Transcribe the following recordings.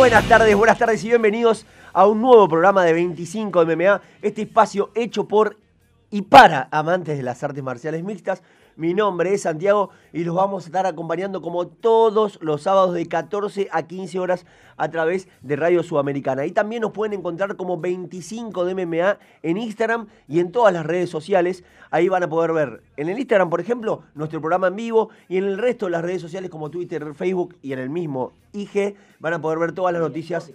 buenas tardes, buenas tardes y bienvenidos a un nuevo programa de 25 de MMA, este espacio hecho por y para amantes de las artes marciales mixtas. Mi nombre es Santiago y los vamos a estar acompañando como todos los sábados de 14 a 15 horas a través de Radio Sudamericana. Y también nos pueden encontrar como 25 de MMA en Instagram y en todas las redes sociales. Ahí van a poder ver en el Instagram, por ejemplo, nuestro programa en vivo y en el resto de las redes sociales como Twitter, Facebook y en el mismo IG van a poder ver todas las noticias.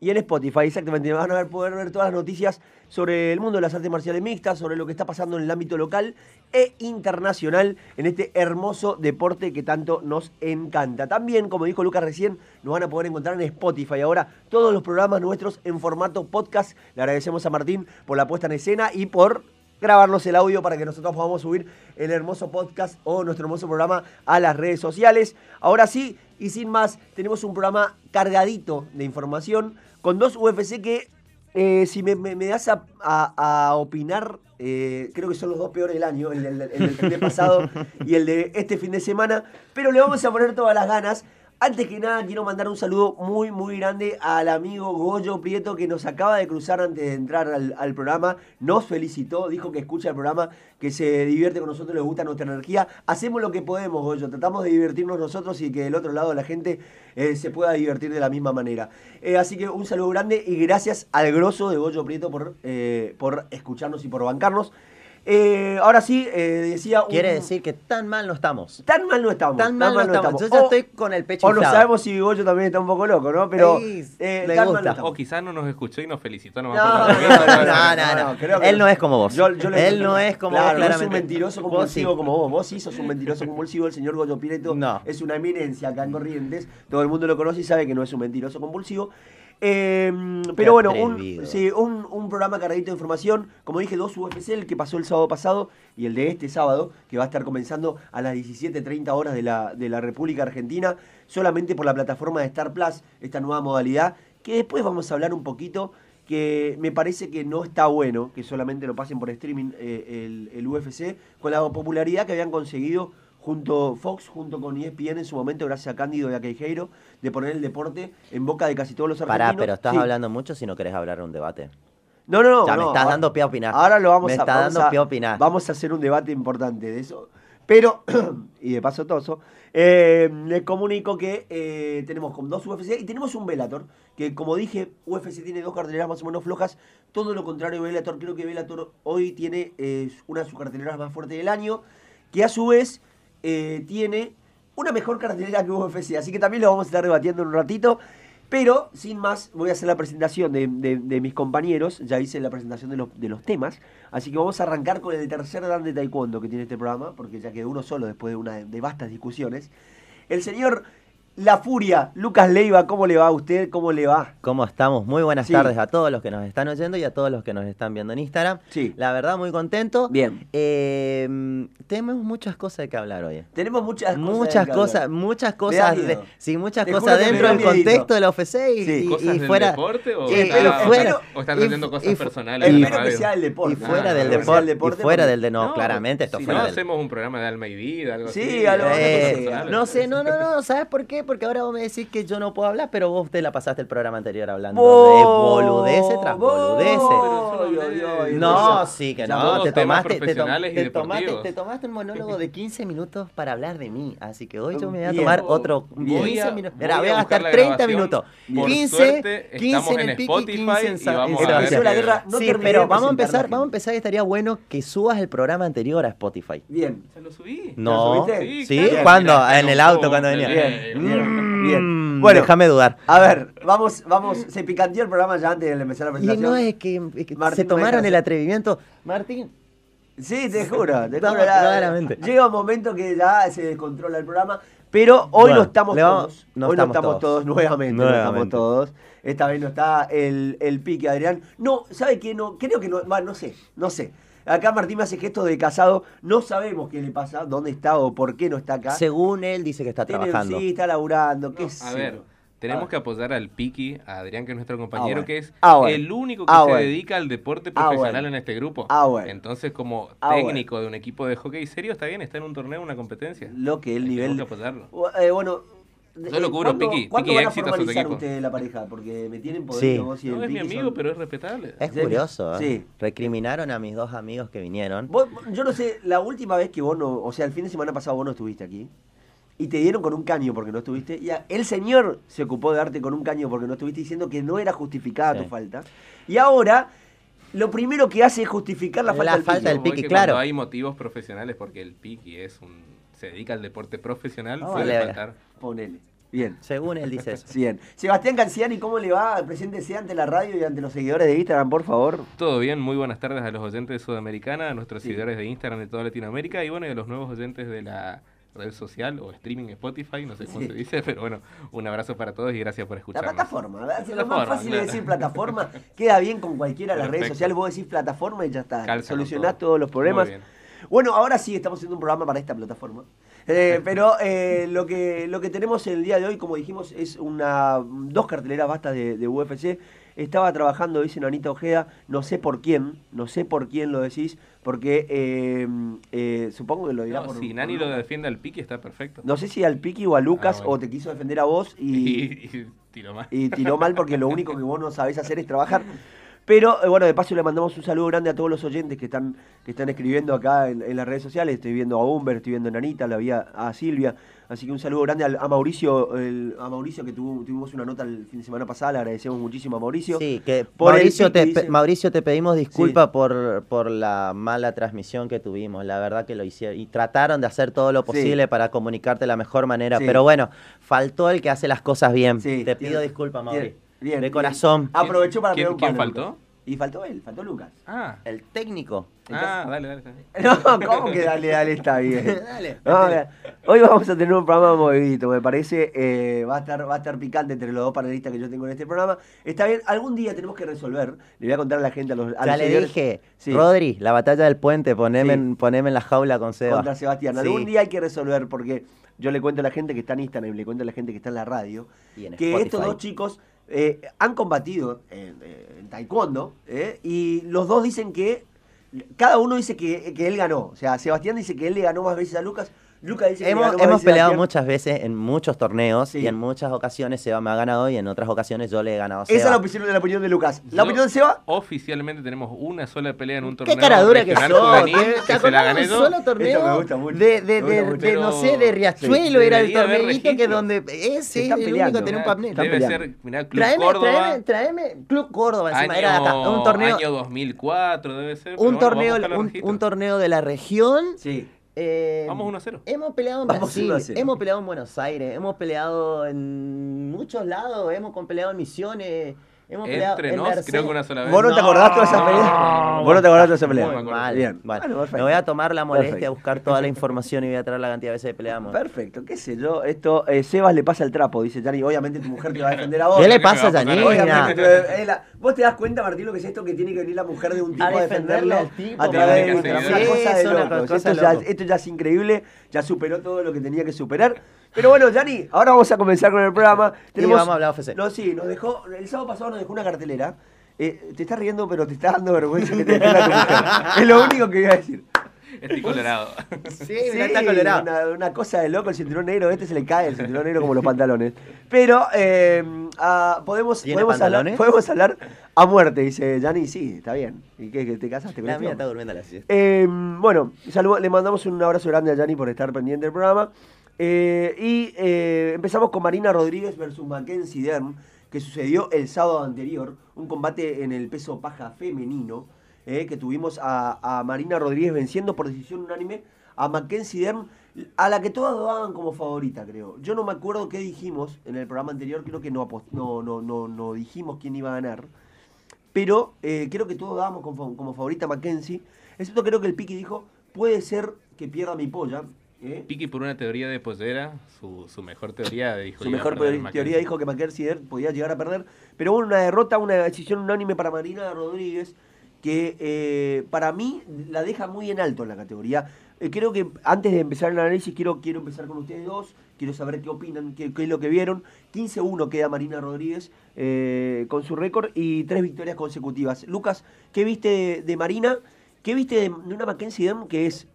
Y en Spotify, exactamente, van a poder ver todas las noticias sobre el mundo de las artes marciales mixtas, sobre lo que está pasando en el ámbito local e internacional en este hermoso deporte que tanto nos encanta. También, como dijo Lucas recién, nos van a poder encontrar en Spotify ahora todos los programas nuestros en formato podcast. Le agradecemos a Martín por la puesta en escena y por grabarnos el audio para que nosotros podamos subir el hermoso podcast o nuestro hermoso programa a las redes sociales. Ahora sí, y sin más, tenemos un programa cargadito de información con dos UFC que, eh, si me, das a, opinar, eh, creo que son los dos peores del año, el, del fin de pasado y el de este fin de semana, pero le vamos a poner todas las ganas. Antes que nada, quiero mandar un saludo muy, muy grande al amigo Goyo Prieto que nos acaba de cruzar antes de entrar al, programa. Nos felicitó, dijo que escucha el programa, que se divierte con nosotros, le gusta nuestra energía. Hacemos lo que podemos, Goyo. Tratamos de divertirnos nosotros y que del otro lado la gente eh, se pueda divertir de la misma manera. Eh, así que un saludo grande y gracias al grosso de Goyo Prieto por, eh, por escucharnos y por bancarnos. Eh, ahora sí, eh, decía. Quiere decir que tan mal no estamos. Tan mal no estamos. Tan mal, no, estamos. Yo ya estoy con el pecho O no sabemos si Goyo también está un poco loco, ¿no? Pero. Eh, le gusta. o quizás no nos escuchó y nos felicitó no, no, no, no, Él no es como vos. Él no es como vos. No es un mentiroso compulsivo como vos. Vos sí sos un mentiroso compulsivo. El señor Goyo Pireto es una eminencia acá en Corrientes. Todo el mundo lo conoce y sabe que no es un mentiroso compulsivo. Em, pero bueno, un, sí, un, programa cargadito de información. Como dije, dos UFC, el que pasó el sábado pasado y el de este sábado, que va a estar comenzando a las 17.30 horas de la, de la República Argentina, solamente por la plataforma de Star Plus, esta nueva modalidad, que después vamos a hablar un poquito, que me parece que no está bueno que solamente lo pasen por streaming eh, el, el UFC, con la popularidad que habían conseguido junto Fox, junto con ESPN en su momento, gracias a Cándido y a Queijeiro, de poner el deporte en boca de casi todos los argentinos. Pará, pero estás hablando mucho si no querés hablar de un debate. No, no, no. Ya me estás dando pie a opinar. Ahora lo vamos me a está dando pie a opinar. Vamos a hacer un debate importante de eso. Pero, y de paso toso, eh, les comunico que eh, tenemos con dos UFC y tenemos un Velator, que como dije, UFC tiene dos carteleras más o menos flojas, todo lo contrario Velator, creo que Velator hoy tiene eh, una de sus carteleras más fuertes del año, que a su vez eh, tiene una mejor cartelera que UFC. Así que también lo vamos a estar debatiendo en un ratito. Pero, sin más, voy a hacer la presentación de, mis compañeros. Ya hice la presentación de los, de los, temas. Así que vamos a arrancar con el tercer dan de taekwondo que tiene este programa, porque ya quedó uno solo después de una de vastas discusiones. El señor la Furia. Lucas Leiva, ¿cómo le va a usted? ¿Cómo le va? ¿Cómo estamos? Muy buenas tardes a todos los que nos están oyendo y a todos los que nos están viendo en Instagram. Sí. La verdad, muy contento. Bien. Eh, tenemos muchas cosas de que hablar hoy. Tenemos muchas cosas. Muchas cosas, muchas cosas. sí, muchas cosas dentro del contexto de la OFC y, ¿Cosas y fuera. Del deporte o, fuera, o están haciendo cosas personales? Espero que sea el deporte. Y fuera del deporte. Y fuera del de no, claramente esto si fuera. no hacemos un programa de alma y vida, algo así. Sí, algo eh, No sé, no, no, no. ¿Sabes por qué? Porque ahora vos me decís que yo no puedo hablar, pero vos te la pasaste el programa anterior hablando de boludeces tras boludeces. No, sí que no. Te tomaste, te, tomaste, te tomaste un monólogo de 15 minutos para hablar de mí. Así que hoy yo me voy a tomar otro 15 minutos. Mira, voy a gastar 30 minutos. 15, 15 en el pique y 15 en Sí, pero vamos a empezar, vamos a empezar y estaría bueno que subas el programa anterior a Spotify. Bien. ¿Se lo subí? No. ¿Sí? ¿Cuándo? En el auto, cuando venía. Bien. Bueno, déjame dudar. A ver, vamos, vamos, se picanteó el programa ya antes de empezar la presentación. Y no es que, se tomaron el atrevimiento. Martín. Sí, te juro, te juro. claramente. Llega un momento que ya se descontrola el programa, pero hoy no estamos todos. hoy no estamos todos, nuevamente, no estamos todos. Esta vez no está el, el pique, Adrián. No, ¿sabe qué? No, creo que no, no sé, no sé. Acá Martín me hace gesto de casado. No sabemos qué le pasa, dónde está o por qué no está acá. Según él dice que está trabajando. Sí, está laburando. ¿qué a ver, tenemos ah. que apoyar al Piki, a Adrián, que es nuestro compañero, ah, que es ah, el único que se dedica al deporte profesional en este grupo. Entonces, como técnico de un equipo de hockey serio, está bien, está en un torneo, una competencia. Lo que el nivel. Tenemos que apoyarlo. Eh, bueno, Yo lo cubro, Piki. Piki éxito a su equipo. ustedes la pareja? Porque me tienen poder sí. vos y No, es mi amigo, pero es respetable. Es curioso. ¿eh? Sí. Recriminaron a mis dos amigos que vinieron. yo no sé, la última vez que vos no, o sea, el fin de semana pasado vos no estuviste aquí y te dieron con un caño porque no estuviste. Y el señor se ocupó de darte con un caño porque no estuviste diciendo que no era justificada tu falta. Y ahora lo primero que hace es justificar la, falta, del, piqui. claro. hay motivos profesionales porque el piqui es un se dedica al deporte profesional, puede faltar. Ponele. Bien. Según él dice eso. Bien. Sebastián Canciani, ¿cómo le va? Preséntese ante la radio y ante los seguidores de Instagram, por favor. Todo bien, muy buenas tardes a los oyentes de Sudamericana, a nuestros seguidores de Instagram de toda Latinoamérica y bueno, y a los nuevos oyentes de la red social o streaming Spotify, no sé cómo se dice, pero bueno, un abrazo para todos y gracias por escuchar. La plataforma, ¿verdad? lo más fácil es decir plataforma, queda bien con cualquiera de las redes sociales, vos decís plataforma y ya está, solucionás todos los problemas. Bueno, ahora sí estamos haciendo un programa para esta plataforma. Eh, pero eh, lo, que, lo que tenemos el día de hoy, como dijimos, es una dos carteleras bastas de, de UFC. Estaba trabajando, dice Anita Ojeda, no sé por quién, no sé por quién lo decís, porque eh, eh, supongo que lo dirá por... Si Nani lo defiende al Piqui está perfecto. No sé si al Piqui o a Lucas ah, o te quiso defender a vos y, y, tiró mal. Y tiró mal porque lo único que vos no sabés hacer es trabajar. Pero eh, bueno, de paso le mandamos un saludo grande a todos los oyentes que están, que están escribiendo acá en, las redes sociales. Estoy viendo a Humber, estoy viendo a Nanita, la vi a Silvia. Así que un saludo grande a, Mauricio, a Mauricio que tuvimos una nota el fin de semana pasada, le agradecemos muchísimo a Mauricio. Sí, que Mauricio, te, Mauricio te pedimos disculpas por, por la mala transmisión que tuvimos, la verdad que lo hicieron y trataron de hacer todo lo posible para comunicarte de la mejor manera, pero bueno, faltó el que hace las cosas bien. te pido disculpas, Mauricio. Bien, de corazón. Aprovecho para ¿Quién, ¿quién faltó? Y faltó él, faltó Lucas. Ah. El técnico. ah, dale, dale. No, ¿cómo que dale, dale? Está bien. dale. hoy vamos a tener un programa movidito, me parece. Eh, va, a estar, va a estar picante entre los dos panelistas que yo tengo en este programa. Está bien, algún día tenemos que resolver. Le voy a contar a la gente, a los. A ya le dije, Rodri, la batalla del puente, poneme, en, poneme en la jaula con Seba. Contra Sebastián. Algún día hay que resolver porque yo le cuento a la gente que está en Instagram y le cuento a la gente que está en la radio que estos dos chicos eh, han combatido en, taekwondo eh, y los dos dicen que cada uno dice que, que, él ganó. O sea, Sebastián dice que él le ganó más veces a Lucas hemos, peleado muchas veces en muchos torneos y en muchas ocasiones Seba me ha ganado y en otras ocasiones yo le he ganado a Seba. Esa es la opinión, de la opinión de Lucas. ¿La opinión de Seba? Oficialmente tenemos una sola pelea en un torneo. Qué cara dura que sos. que se la gané yo. solo torneo me gusta mucho. De, de, de, no sé, de Riachuelo era el torneito que donde ese es el único que tiene un papel. Debe ser, mirá, Club Córdoba. Traeme, Club Córdoba encima, era acá. Un torneo. Año 2004 debe ser. Un torneo, un torneo de la región. Sí eh, Vamos 1 a 0. Hemos peleado en Brasil, hemos peleado en Buenos Aires, hemos peleado en muchos lados, hemos peleado en Misiones. Hemos Entre nos, creo que una sola vez. ¿Vos no te acordás de esa pelea? ¿Vos no te acordás de esa pelea? Muy mal. Bien. Bueno, me voy a tomar la molestia a buscar toda la información y voy a traer la cantidad de veces que peleamos. Perfecto, qué sé yo. Esto, eh, Sebas le pasa el trapo, dice Yanni. Obviamente tu mujer te va a defender a vos. ¿Qué le pasa a Janina? Vos te das cuenta, Martín, lo que es esto que tiene que venir la mujer de un tipo a, defenderlo a través de una cosa de locos. Esto ya es increíble, ya superó todo lo que tenía que superar. Pero bueno, Yanni, ahora vamos a comenzar con el programa. Tenemos, vamos a hablar No, sí, nos dejó, el sábado pasado nos dejó una cartelera. Eh, te estás riendo, pero te está dando vergüenza que te defienda tu mujer. Es lo único que iba a decir. Estoy colorado. Sí, está colorado. Una, cosa de loco, el cinturón negro, este se le cae el cinturón negro como los pantalones. Pero eh, ah, podemos, podemos hablar, podemos hablar a muerte, dice Yanni. Sí, está bien. ¿Y qué? ¿Te casaste con La mía está durmiendo a la siesta. Eh, bueno, le mandamos un abrazo grande a Yanni por estar pendiente del programa. Eh, y eh, empezamos con Marina Rodríguez versus Mackenzie Dern, que sucedió el sábado anterior, un combate en el peso paja femenino, eh, que tuvimos a, Marina Rodríguez venciendo por decisión unánime a Mackenzie Dern, a la que todos daban como favorita, creo. Yo no me acuerdo qué dijimos en el programa anterior, creo que no, no, no, no, dijimos quién iba a ganar, pero creo que todos dábamos como, favorita a Mackenzie, excepto creo que el Piqui dijo, puede ser que pierda mi polla, ¿Eh? Piki por una teoría de pollera, su, su mejor teoría dijo Su mejor teoría dijo que Mackenzie podía llegar a perder, pero hubo una derrota, una decisión unánime para Marina Rodríguez, que eh, para mí la deja muy en alto en la categoría. Eh, creo que antes de empezar el análisis, quiero, quiero empezar con ustedes dos, quiero saber qué opinan, qué, es lo que vieron. 15-1 queda Marina Rodríguez con su récord y tres victorias consecutivas. Lucas, ¿qué viste de, Marina? ¿Qué viste de, una Mackenzie que es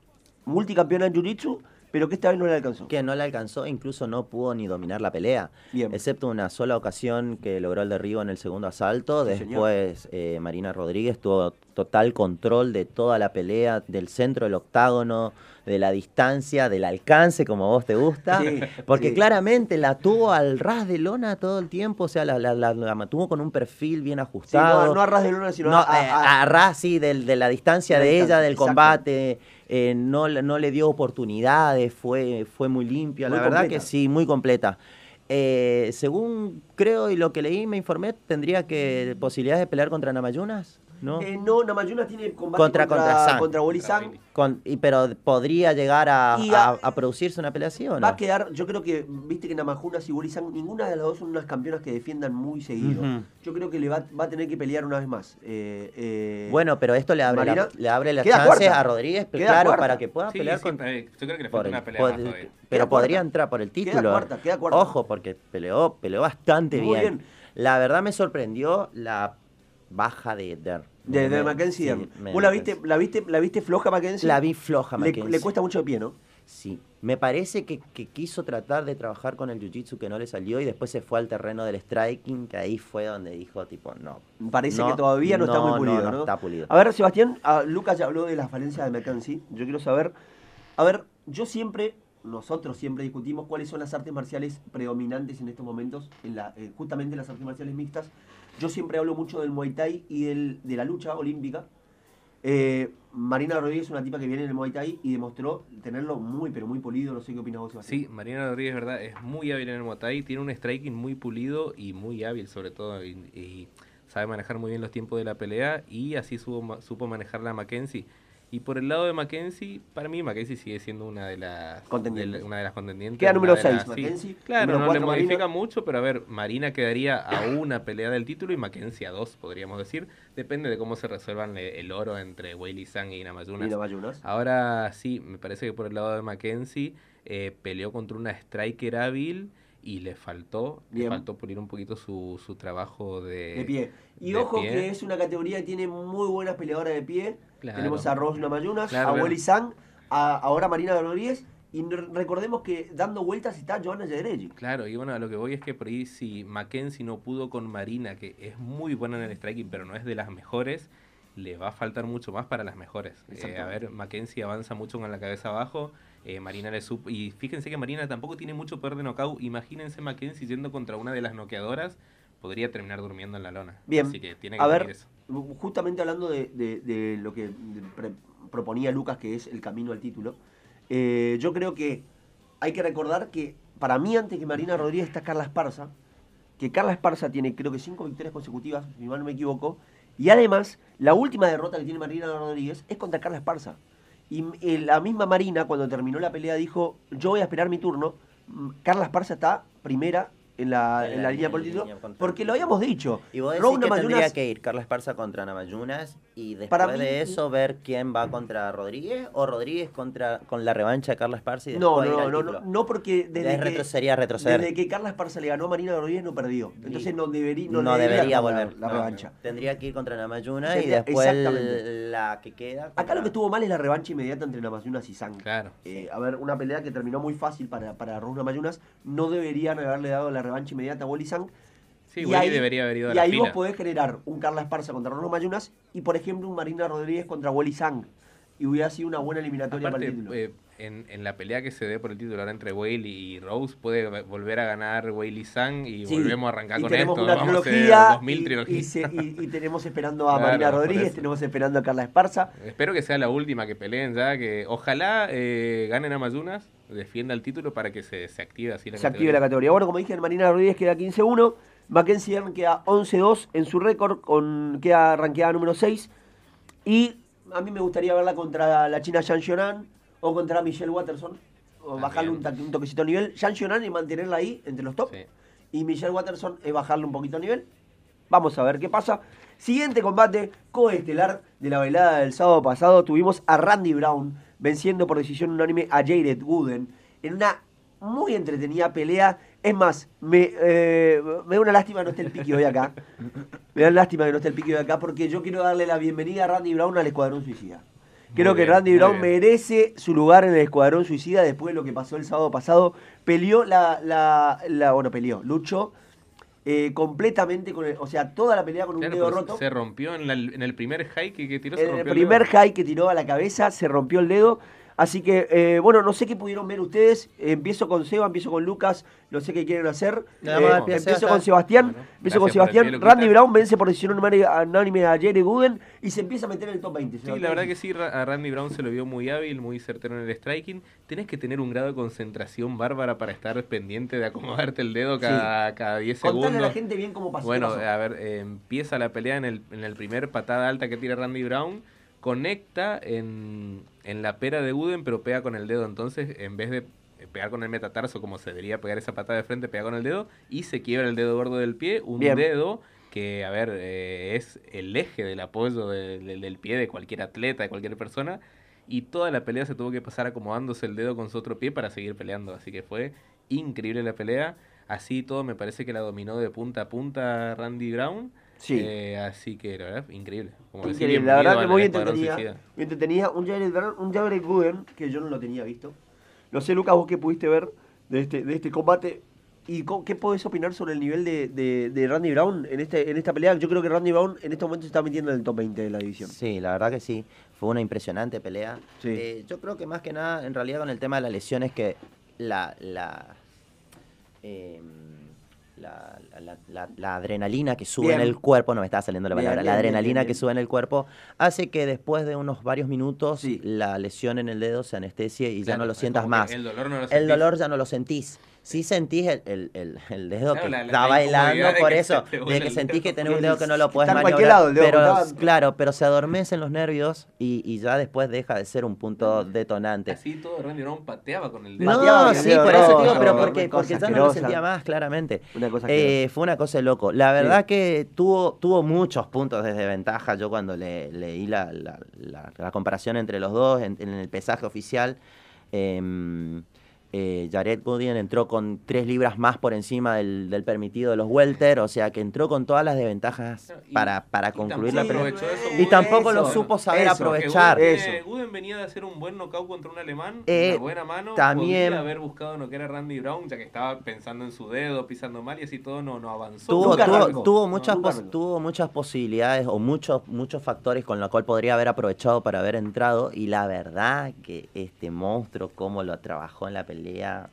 multicampeona en Jiu-Jitsu? Pero que esta vez no le alcanzó. Que no le alcanzó, incluso no pudo ni dominar la pelea. Bien. Excepto una sola ocasión que logró el derribo en el segundo asalto. Sí, Después eh, Marina Rodríguez tuvo total control de toda la pelea, del centro del octágono, de la distancia, del alcance, como vos te gusta. Sí, porque sí. claramente la tuvo al ras de lona todo el tiempo. O sea, la, la, la- la mantuvo con un perfil bien ajustado. no, no a ras de luna, sino No, a, a- a ras, sí, del- de la distancia De de distancia, ella, del exacto. combate. Eh, no, le- no le dio oportunidades, fue, fue muy limpia. Muy la verdad completa. que sí, muy completa. Eh, según creo y lo que leí, me informé, tendría que posibilidades de pelear contra Namayunas, ¿no? Eh, no, Namayuna tiene combate Contra- contra, contra Sang. contra Wally Contra Sang. Willy. Con- y, pero podría llegar a, Y a- a- a producirse una pelea así o no? Va a quedar, yo creo que, viste que Namajunas y Wally Sang, ninguna de las dos son unas campeonas que defiendan muy seguido. Yo creo que le va, va a tener que pelear una vez más. Eh, eh, Bueno, pero esto le abre, la, Marina, le abre las queda chances cuarta. a Rodríguez, Queda claro, cuarta. para que pueda Sí, pelear sí, con, eh, yo creo que le falta una pelea por- más todavía. pero Queda podría cuarta. entrar por el Queda título. cuarta, queda cuarta. Ojo, porque peleó, peleó bastante Muy bien. bien. La verdad me sorprendió la baja de Der. de, de Mackenzie. sí, ¿Vos la viste, la, viste, la viste floja Mackenzie? La vi floja, Mackenzie. le cuesta mucho de pie, ¿no? Sí, me parece que, que quiso tratar de trabajar con el jiu-jitsu que no le salió y después se fue al terreno del striking, que ahí fue donde dijo, tipo, no. Parece no, que todavía no, está muy pulido, no, ¿no? está pulido. A ver, Sebastián, ah, Lucas ya habló de las falencias de Mackenzie. Yo quiero saber, a ver, yo siempre, nosotros siempre discutimos cuáles son las artes marciales predominantes en estos momentos, en la, eh, justamente las artes marciales mixtas. Yo siempre hablo mucho del Muay Thai y de la lucha olímpica. Eh, Marina Rodríguez es una tipa que viene en el Muay Thai y demostró tenerlo muy, pero muy polido. No sé qué opinas vos, Sebastián. Sí, Marina Rodríguez, verdad, es muy hábil en el Muay tiene un striking muy pulido y muy hábil sobre todo, y, sabe manejar muy bien los tiempos de la pelea y así supo, supo manejarla a Mackenzie. Y por el lado de Mackenzie, para mí Mackenzie sigue siendo una de las Contendientes. de la- una de las contendientes. Queda número de seis, las- sí. Mackenzie, Claro, no le modifica mucho, pero a ver, Marina quedaría a una pelea del título y Mackenzie a dos, podríamos decir. Depende de cómo se resuelvan el oro entre Weili Sang y Namayunas. Y Namayunas. Ahora sí, me parece que por el lado de Mackenzie eh, peleó contra una striker hábil y le faltó, Bien. le faltó pulir un poquito su, su trabajo de, de pie. Y de ojo pie. que es una categoría que tiene muy buenas peleadoras de pie. Claro. Tenemos a Rose Namayunas, Claro, a. Wally Sang, a ahora Marina Rodríguez. Y recordemos que dando vueltas está Johanna Yadregi. Claro, y bueno, a lo que voy es que por ahí si Mackenzie no pudo con Marina, que es muy buena en el striking, pero no es de las mejores, le va a faltar mucho más para las mejores. Eh, a ver, Mackenzie avanza mucho con la cabeza abajo, eh, Marina le supo... Y fíjense que Marina tampoco tiene mucho poder de knockout. Imagínense Mackenzie yendo contra una de las noqueadoras, podría terminar durmiendo en la lona. Bien. Así que tiene que A ver, eso. justamente hablando de, de- de lo que pre- proponía Lucas, que es el camino al título, eh, yo creo que hay que recordar que para mí antes que Marina Rodríguez está Carla Esparza, que Carla Esparza tiene creo que cinco victorias consecutivas, si mal no me equivoco, y además la última derrota que tiene Marina Rodríguez es contra Carla Esparza. Y eh, la misma Marina cuando terminó la pelea dijo, yo voy a esperar mi turno, Carla Esparza está primera en la, en la línea contra porque lo habíamos dicho. Y vos decís que tendría que ir Carla Esparza contra Namayunas y después Para mí- de eso ver quién va contra Rodríguez o Rodríguez contra con la revancha de Carla Esparza y No, ir no, al no, no, no, porque desde Es que, retroceder. desde que Carla Esparza le ganó a Marina Rodríguez no perdió. Entonces no, debería no, no, debería volver. la No, revancha. Tendría que ir contra Namayunas y después exactamente. la que queda. Acá lo que estuvo mal es la revancha inmediata entre Namayunas y Sang. Claro. Eh, a ver, una pelea que terminó muy fácil para, para Raúl Namayunas. No deberían haberle dado la revancha inmediata a Wally Sang. Sí, y ahí, debería haber ido a y la ahí vos podés generar un Carla Esparza contra Raúl Namayunas y, por ejemplo, un Marina Rodríguez contra Wally Sang. Y hubiera sido una buena eliminatoria Aparte, para el título. eh, en, en la pelea que se dé por el título ahora entre Whaley y Rose, puede volver a ganar Whaley Sang y Sí, volvemos a arrancar y con tenemos esto. una Vamos a hacer trilogía, 2000 y, trilogías. y se- y- tenemos esperando a Claro, Marina Rodríguez, tenemos esperando a Carla Esparza. Espero que sea la última que peleen ya, que ojalá eh, ganen a Mayunas, defienda el título para que se, se active así la se active la categoría. Bueno, como dije, Marina Rodríguez queda 15-1, Mackenzie Dern queda 11-2 en su récord, con, queda ranqueada número 6. Y a mí me gustaría verla contra la china Zhang Xiaonan o contra Michelle Watterson, o bajarle un, toquecito de nivel. Zhang Xiaonan y mantenerla ahí entre los top. Sí. Y Michelle Watterson es bajarle un poquito de nivel. Vamos a ver qué pasa. Siguiente combate coestelar de la velada del sábado pasado. Tuvimos a Randy Brown venciendo por decisión unánime a Jared Gooden en una muy entretenida pelea. Es más, me, eh, me da una lástima que no esté el piqui hoy acá. Me da lástima que no esté el piqui hoy acá porque yo quiero darle la bienvenida a Randy Brown al Escuadrón Suicida. Creo que Randy Brown merece su lugar en el Escuadrón Suicida después de lo que pasó el sábado pasado. Peleó la, la, la bueno, peleó, luchó eh, completamente con el, o sea, toda la pelea con un dedo roto. Se rompió en, el primer high que, tiró. En el primer high que tiró a la cabeza se rompió el dedo. Así que, eh, bueno, no sé qué pudieron ver ustedes. empiezo con Seba, empiezo con Lucas, no sé qué quieren hacer. Eh, empiezo con Sebastián. empiezo con Sebastián. Randy Brown vence por decisión unánime a Jerry Gooden y se empieza a meter en el top 20. Sí, la verdad que sí, a Randy Brown se lo vio muy hábil, muy certero en el striking. Tienes que tener un grado de concentración bárbara para estar pendiente de acomodarte el dedo cada, cada 10 segundos. Contale a la gente bien cómo pasó. Bueno, a ver, eh, empieza la pelea en el, en el primer patada alta que tira Randy Brown conecta en, la pera de Uden, pero pega con el dedo. Entonces, en vez de pegar con el metatarso, como se debería pegar esa patada de frente, pega con el dedo y se quiebra el dedo gordo del pie. Un dedo que, a ver, eh, es el eje del apoyo del pie de cualquier atleta, de cualquier persona. Y toda la pelea se tuvo que pasar acomodándose el dedo con su otro pie para seguir peleando. Así que fue increíble la pelea. Así todo me parece que la dominó de punta a punta Randy Brown. Sí. Eh, así que la verdad, increíble. Como increíble, la verdad que muy entretenida. Muy entretenida. Un Jared, un Jared Gooden, que yo no lo tenía visto. No sé, Lucas, vos qué pudiste ver de este, de este combate. ¿Y qué podés opinar sobre el nivel de, de, Randy Brown en, este, en esta pelea? Yo creo que Randy Brown en este momento se está metiendo en el top 20 de la división. Sí, la verdad que sí. Fue una impresionante pelea. Eh, yo creo que más que nada, en realidad, con el tema de las lesiones, que la. la eh, la, adrenalina que sube en el cuerpo, no me estaba saliendo la palabra, la adrenalina que sube en el cuerpo hace que después de unos varios minutos la lesión en el dedo se anestesie y ya no lo sientas más. El dolor, no lo el dolor ya no lo sentís sí sentís el, el, el, dedo que está bailando por eso, de que sentís que tenés un dedo que no lo puedes maniobrar, pero claro, pero se adormecen los nervios y, y, ya después deja de ser un punto detonante. Así todo Randy Brown pateaba con el dedo. No, sí, por eso digo, pero porque, porque ya no lo sentía más claramente. eh, fue una cosa de loco. La verdad que tuvo, tuvo muchos puntos de desventaja yo cuando le, leí la, la, la, comparación entre los dos en, en el pesaje oficial. Eh, eh, Jared Goodien entró con tres libras más por encima del, permitido de los welter, o sea que entró con todas las desventajas para, para concluir la pelea. Y tampoco lo supo saber aprovechar. Eso. Gooden venía de hacer un buen knockout contra un alemán, eh, una buena mano. También podía haber buscado no que era Randy Brown, ya que estaba pensando en su dedo, pisando mal y así todo no, no avanzó. Tuvo, tuvo, muchas, tuvo muchas posibilidades o muchos, muchos factores con los cuales podría haber aprovechado para haber entrado y la verdad que este monstruo, cómo lo trabajó en la pelea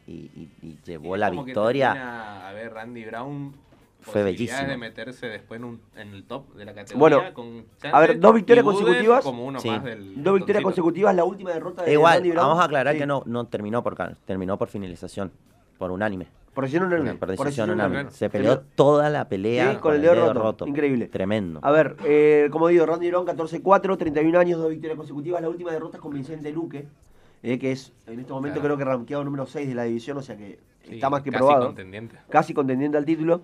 y, llevó la victoria. a ver, Randy Brown fue bellísimo. de meterse después en, el top de la categoría. Bueno, con a ver, dos victorias consecutivas. dos victorias consecutivas, la última derrota de Igual, Randy Brown. Vamos a aclarar que no, no terminó por terminó por finalización, por unánime. Por decisión unánime. Por decisión unánime. Se peleó toda la pelea con, el dedo, roto. Increíble. Tremendo. A ver, eh, como digo, Randy Brown 14-4, 31 años, dos victorias consecutivas. La última derrota es con Vicente Luque eh, que es en este momento creo que rankeado número 6 de la división, o sea que está más que probado. Casi contendiente. Casi contendiente al título.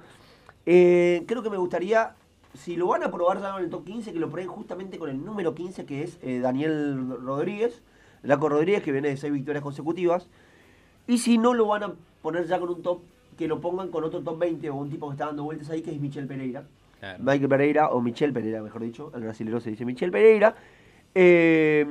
Eh, creo que me gustaría, si lo van a probar ya en el top 15, que lo prueben justamente con el número 15, que es eh, Daniel Rodríguez, Laco Rodríguez, que viene de 6 victorias consecutivas. Y si no lo van a poner ya con un top, que lo pongan con otro top 20 o un tipo que está dando vueltas ahí, que es Michel Pereira. Michael Pereira, o Michel Pereira, mejor dicho, el brasileño se dice Michel Pereira, eh,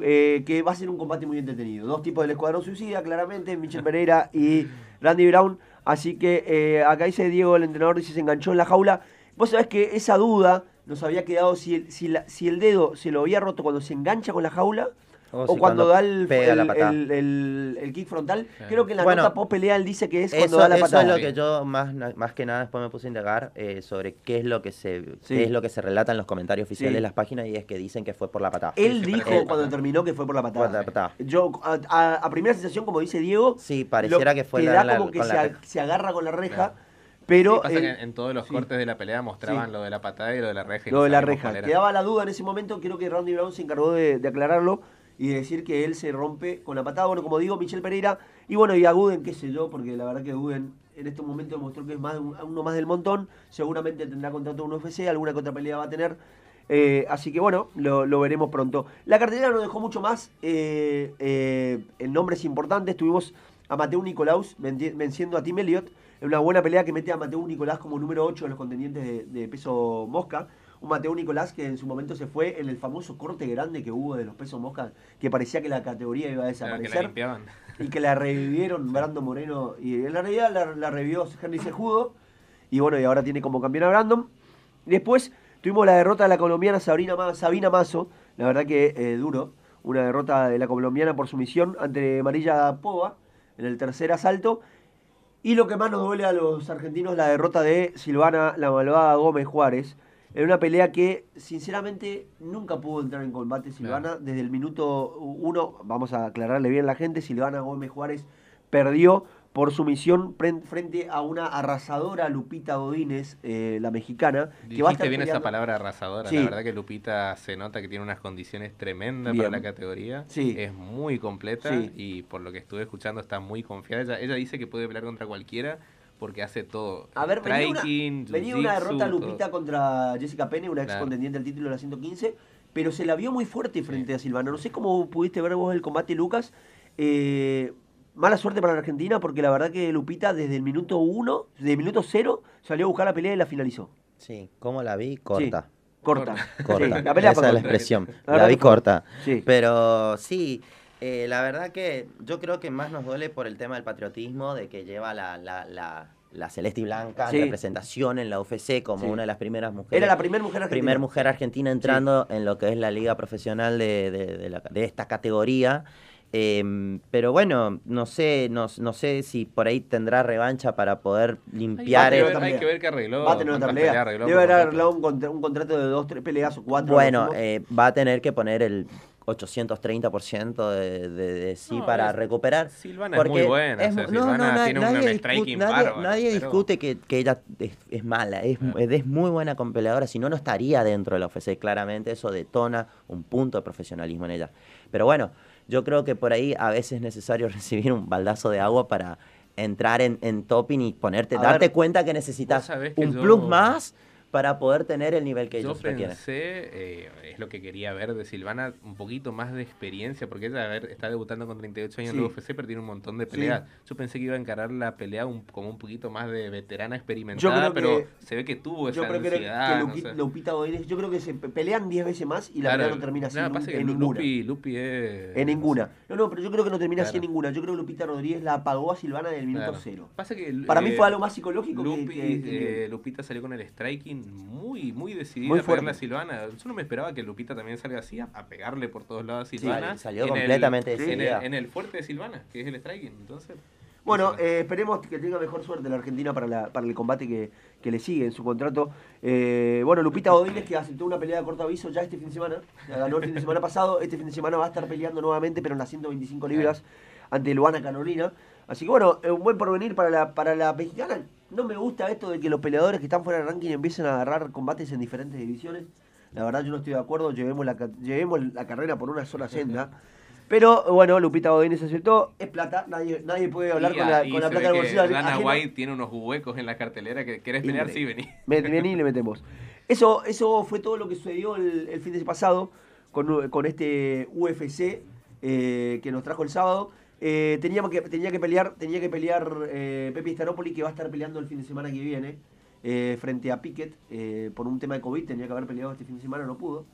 eh, que va a ser un combate muy entretenido. Dos tipos del Escuadrón Suicida, claramente, Michel Pereira y Randy Brown. Así que eh, acá dice Diego, el entrenador, dice se enganchó en la jaula. Vos sabés que esa duda nos había quedado si, si el dedo se lo había roto cuando se engancha con la jaula o, cuando, da el, el, kick frontal. Creo que en la nota post pelea él dice que es cuando da la patada. Eso es lo que yo más, más que nada después me puse a indagar eh, sobre qué es lo que se es lo que se relata en los comentarios oficiales de las páginas y es que dicen que fue por la patada. Él dijo cuando terminó que fue por la patada. Yo, a, primera sensación, como dice Diego, sí, pareciera que fue la, como que se, agarra con la reja. Pero en, todos los cortes de la pelea mostraban lo de la patada y lo de la reja. lo de la reja. Quedaba la duda en ese momento, creo que Randy Brown se encargó de, de aclararlo y decir que él se rompe con la patada. Bueno, como digo, Michel Pereira. Y bueno, y a Guden, qué sé yo, porque la verdad que Guden en este momento demostró que es más uno más del montón. Seguramente tendrá contrato con UFC, alguna contrapelea va a tener. Eh, así que bueno, lo, veremos pronto. La cartelera nos dejó mucho más. Eh, eh, el nombre es importante. Estuvimos a Mateo Nicolaus venciendo a Tim Elliott. En una buena pelea que mete a Mateo Nicolás como número 8 de los contendientes de peso mosca un Mateo Nicolás que en su momento se fue en el famoso corte grande que hubo de los pesos mosca, que parecía que la categoría iba a desaparecer. y que la revivieron Brandon Moreno, y en la realidad la, la revivió Henry Sejudo, y bueno, y ahora tiene como campeón a Brandon. Después tuvimos la derrota de la colombiana Sabrina, Sabina Mazo, la verdad que eh, duro, una derrota de la colombiana por sumisión ante Marilla Pova en el tercer asalto. Y lo que más nos duele a los argentinos, la derrota de Silvana La Malvada Gómez Juárez, en una pelea que sinceramente nunca pudo entrar en combate Silvana. Desde el minuto uno, vamos a aclararle bien a la gente, Silvana Gómez Juárez perdió por su misión frente a una arrasadora Lupita Godínez, eh, la mexicana. que va a bien esa palabra arrasadora. La verdad que Lupita se nota que tiene unas condiciones tremendas para la categoría. Sí. Es muy completa y por lo que estuve escuchando está muy confiada. Ella, dice que puede pelear contra cualquiera porque hace todo. A ver, venía una, derrota Lupita contra Jessica Pene, una ex contendiente del título de la 115, pero se la vio muy fuerte frente a Silvana. No sé cómo pudiste ver vos el combate, Lucas. Eh, mala suerte para la Argentina porque la verdad que Lupita desde el minuto uno, desde el minuto cero, salió a buscar la pelea y la finalizó. Sí, ¿cómo la vi? Corta. Corta. Corta. la pelea Esa es la expresión. La, vi corta. Sí. Pero sí, eh, la verdad que yo creo que más nos duele por el tema del patriotismo, de que lleva la, la, la, celeste y blanca en representación en la UFC como una de las primeras mujeres. Era la primera mujer argentina. Primer mujer argentina entrando en lo que es la liga profesional de, de, de esta categoría. Em, pero bueno, no sé, no, no, sé si por ahí tendrá revancha para poder limpiar. Hay, hay que ver qué arregló. Va a tener otra pelea. Debe haber arreglado un, un, contrato de dos, tres peleas o cuatro. Bueno, eh, va a tener que poner el 830% de, de, de sí para recuperar. Silvana es muy buena. Es, no, nadie, nadie, discute que, que, ella es, mala, es, es, muy buena con peleadora, si no, no estaría dentro de la UFC. Claramente eso detona un punto de profesionalismo en ella. Pero bueno, yo creo que por ahí a veces es necesario recibir un baldazo de agua para entrar en, en topping y ponerte, darte cuenta que necesitas un plus más para poder tener el nivel que ellos Yo pensé, eh, es lo que quería ver de Silvana, un poquito más de experiencia, porque ella a ver, está debutando con 38 años en la UFC, pero tiene un montón de peleas. Yo pensé que iba a encarar la pelea como un poquito más de veterana experimentada, pero se ve que tuvo esa yo creo ansiedad. Que, Lupita Godínez, yo creo que se pelean 10 veces más y la pelea no termina así en ninguna. Lupi, es... En ninguna. No, no, pero yo creo que no termina así en ninguna. Yo creo que Lupita Rodríguez la apagó a Silvana en el minuto cero. Pasa que, Para mí fue eh, algo más psicológico que, Lupita salió con el striking muy muy decidida muy a a Silvana. Yo no me esperaba que Lupita también salga así a, pegarle por todos lados a Silvana. salió completamente decidida. En el, fuerte de Silvana, que es el striking. Entonces. Bueno, eh, esperemos que tenga mejor suerte la Argentina para, la, para el combate que, que le sigue en su contrato. Eh, bueno, Lupita Godínez que aceptó una pelea de corto aviso ya este fin de semana. ganó el fin de semana pasado. Este fin de semana va a estar peleando nuevamente, pero en las 125 libras ante Luana Carolina. Así que bueno, un buen porvenir para la, para la mexicana. No me gusta esto de que los peleadores que están fuera del ranking empiecen a agarrar combates en diferentes divisiones. La verdad yo no estoy de acuerdo, llevemos la, llevemos la carrera por una sola senda. Pero bueno, Lupita Godínez aceptó, es plata, nadie, nadie puede hablar con la, con la plata del bolsillo. Lana White tiene unos huecos en la cartelera que querés pelear, sí, vení. Vení y le metemos. Eso, eso fue todo lo que sucedió el, fin de pasado con, con este UFC eh, que nos trajo el sábado. Eh, teníamos que, tenía que pelear, tenía que pelear eh, Pepe Staropoli, que va a estar peleando el fin de semana que viene, eh, frente a Piquet, eh, por un tema de COVID, tenía que haber peleado este fin de semana, no pudo.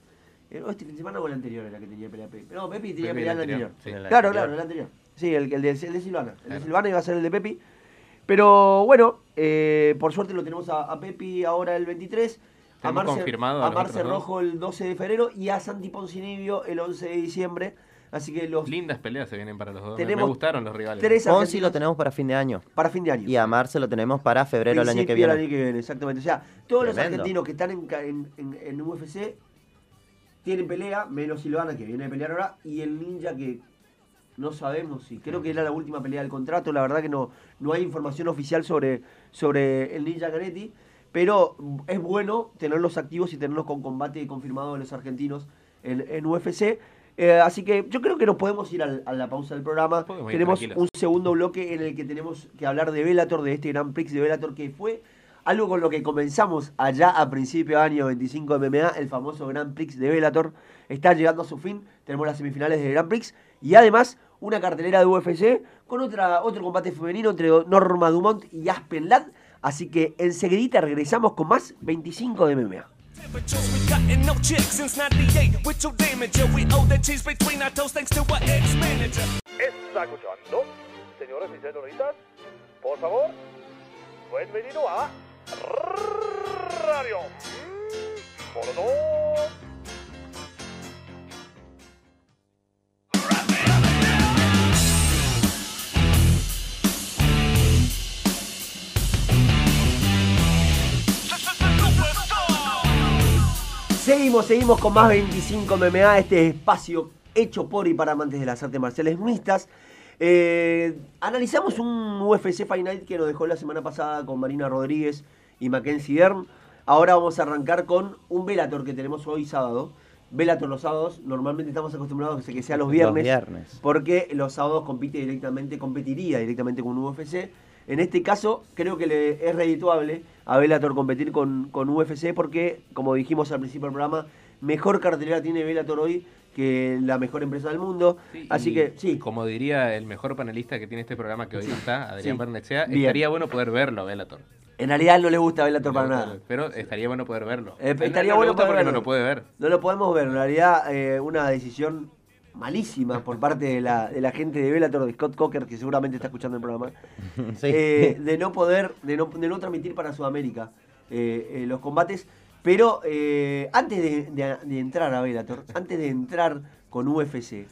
este fin de semana o el anterior era que tenía que pelear Pepe. No, Pepe tenía que pelear el anterior. claro, claro, el anterior. Sí, el, el, de, el de Silvana. El de Silvana iba a ser el de Pepe. Pero bueno, por suerte lo tenemos a, a Pepi ahora el 23. A Marce, confirmado a Marce Rojo el 12 de febrero y a Santi Poncinibio el 11 de diciembre. Así que los. Lindas peleas se vienen para los dos. Me gustaron los rivales. Tres lo tenemos para fin de año. Para fin de año. Y a Marce lo tenemos para febrero del año que viene. el año que viene, exactamente. O sea, todos los argentinos que están en, en, en, UFC tienen pelea, menos Silvana que viene a pelear ahora, y el ninja que no sabemos si. Creo que era la última pelea del contrato. La verdad que no, no hay información oficial sobre, sobre el ninja Ganetti. Pero es bueno tenerlos activos y tenerlos con combate confirmado de los argentinos en, en UFC. Eh, así que yo creo que nos podemos ir a la pausa del programa. tenemos un segundo bloque en el que tenemos que hablar de Velator, de este Grand Prix de Velator, que fue algo con lo que comenzamos allá a principio de año 25 de MMA, el famoso Grand Prix de Velator. Está llegando a su fin, tenemos las semifinales de Grand Prix y además una cartelera de UFC con otra, otro combate femenino entre Norma Dumont y Aspen Ladd. Así que enseguidita regresamos con más 25 de MMA. But jokes we cutting no chicks since 98 with two damage. Yeah, we owe that cheese between our toes thanks to our ex manager. Está escuchando, Señores y señoritas, por favor, bienvenido a Radio Mmm. Seguimos, seguimos con más 25 MMA, este espacio hecho por y para amantes de las artes marciales mixtas. Eh, analizamos un UFC Fight Night que nos dejó la semana pasada con Marina Rodríguez y Mackenzie Dern. Ahora vamos a arrancar con un Velator que tenemos hoy sábado. Velator los sábados, normalmente estamos acostumbrados a que sea los viernes, viernes. porque los sábados compite directamente, competiría directamente con UFC. En este caso, creo que le es redituable a Velator competir con, con UFC porque, como dijimos al principio del programa, mejor cartelera tiene Velator hoy que la mejor empresa del mundo. Sí, Así que, sí, Como diría el mejor panelista que tiene este programa que hoy no está, Adrián Sí. Bernechea, estaría bueno poder verlo, Velator. en realidad no le gusta Velator para nada. Pero estaría bueno poder verlo. Eh, A no- estaría no le bueno gusta poder porque no verlo. lo puede ver. No lo podemos ver, en realidad eh, una decisión malísima por parte de la, de la gente de Bellator, de Scott Cocker, que seguramente está escuchando el programa, Sí. eh, de no poder, de no, de no transmitir para Sudamérica eh, eh, los combates. Pero antes de, de- de entrar a Bellator, antes de entrar con UFC,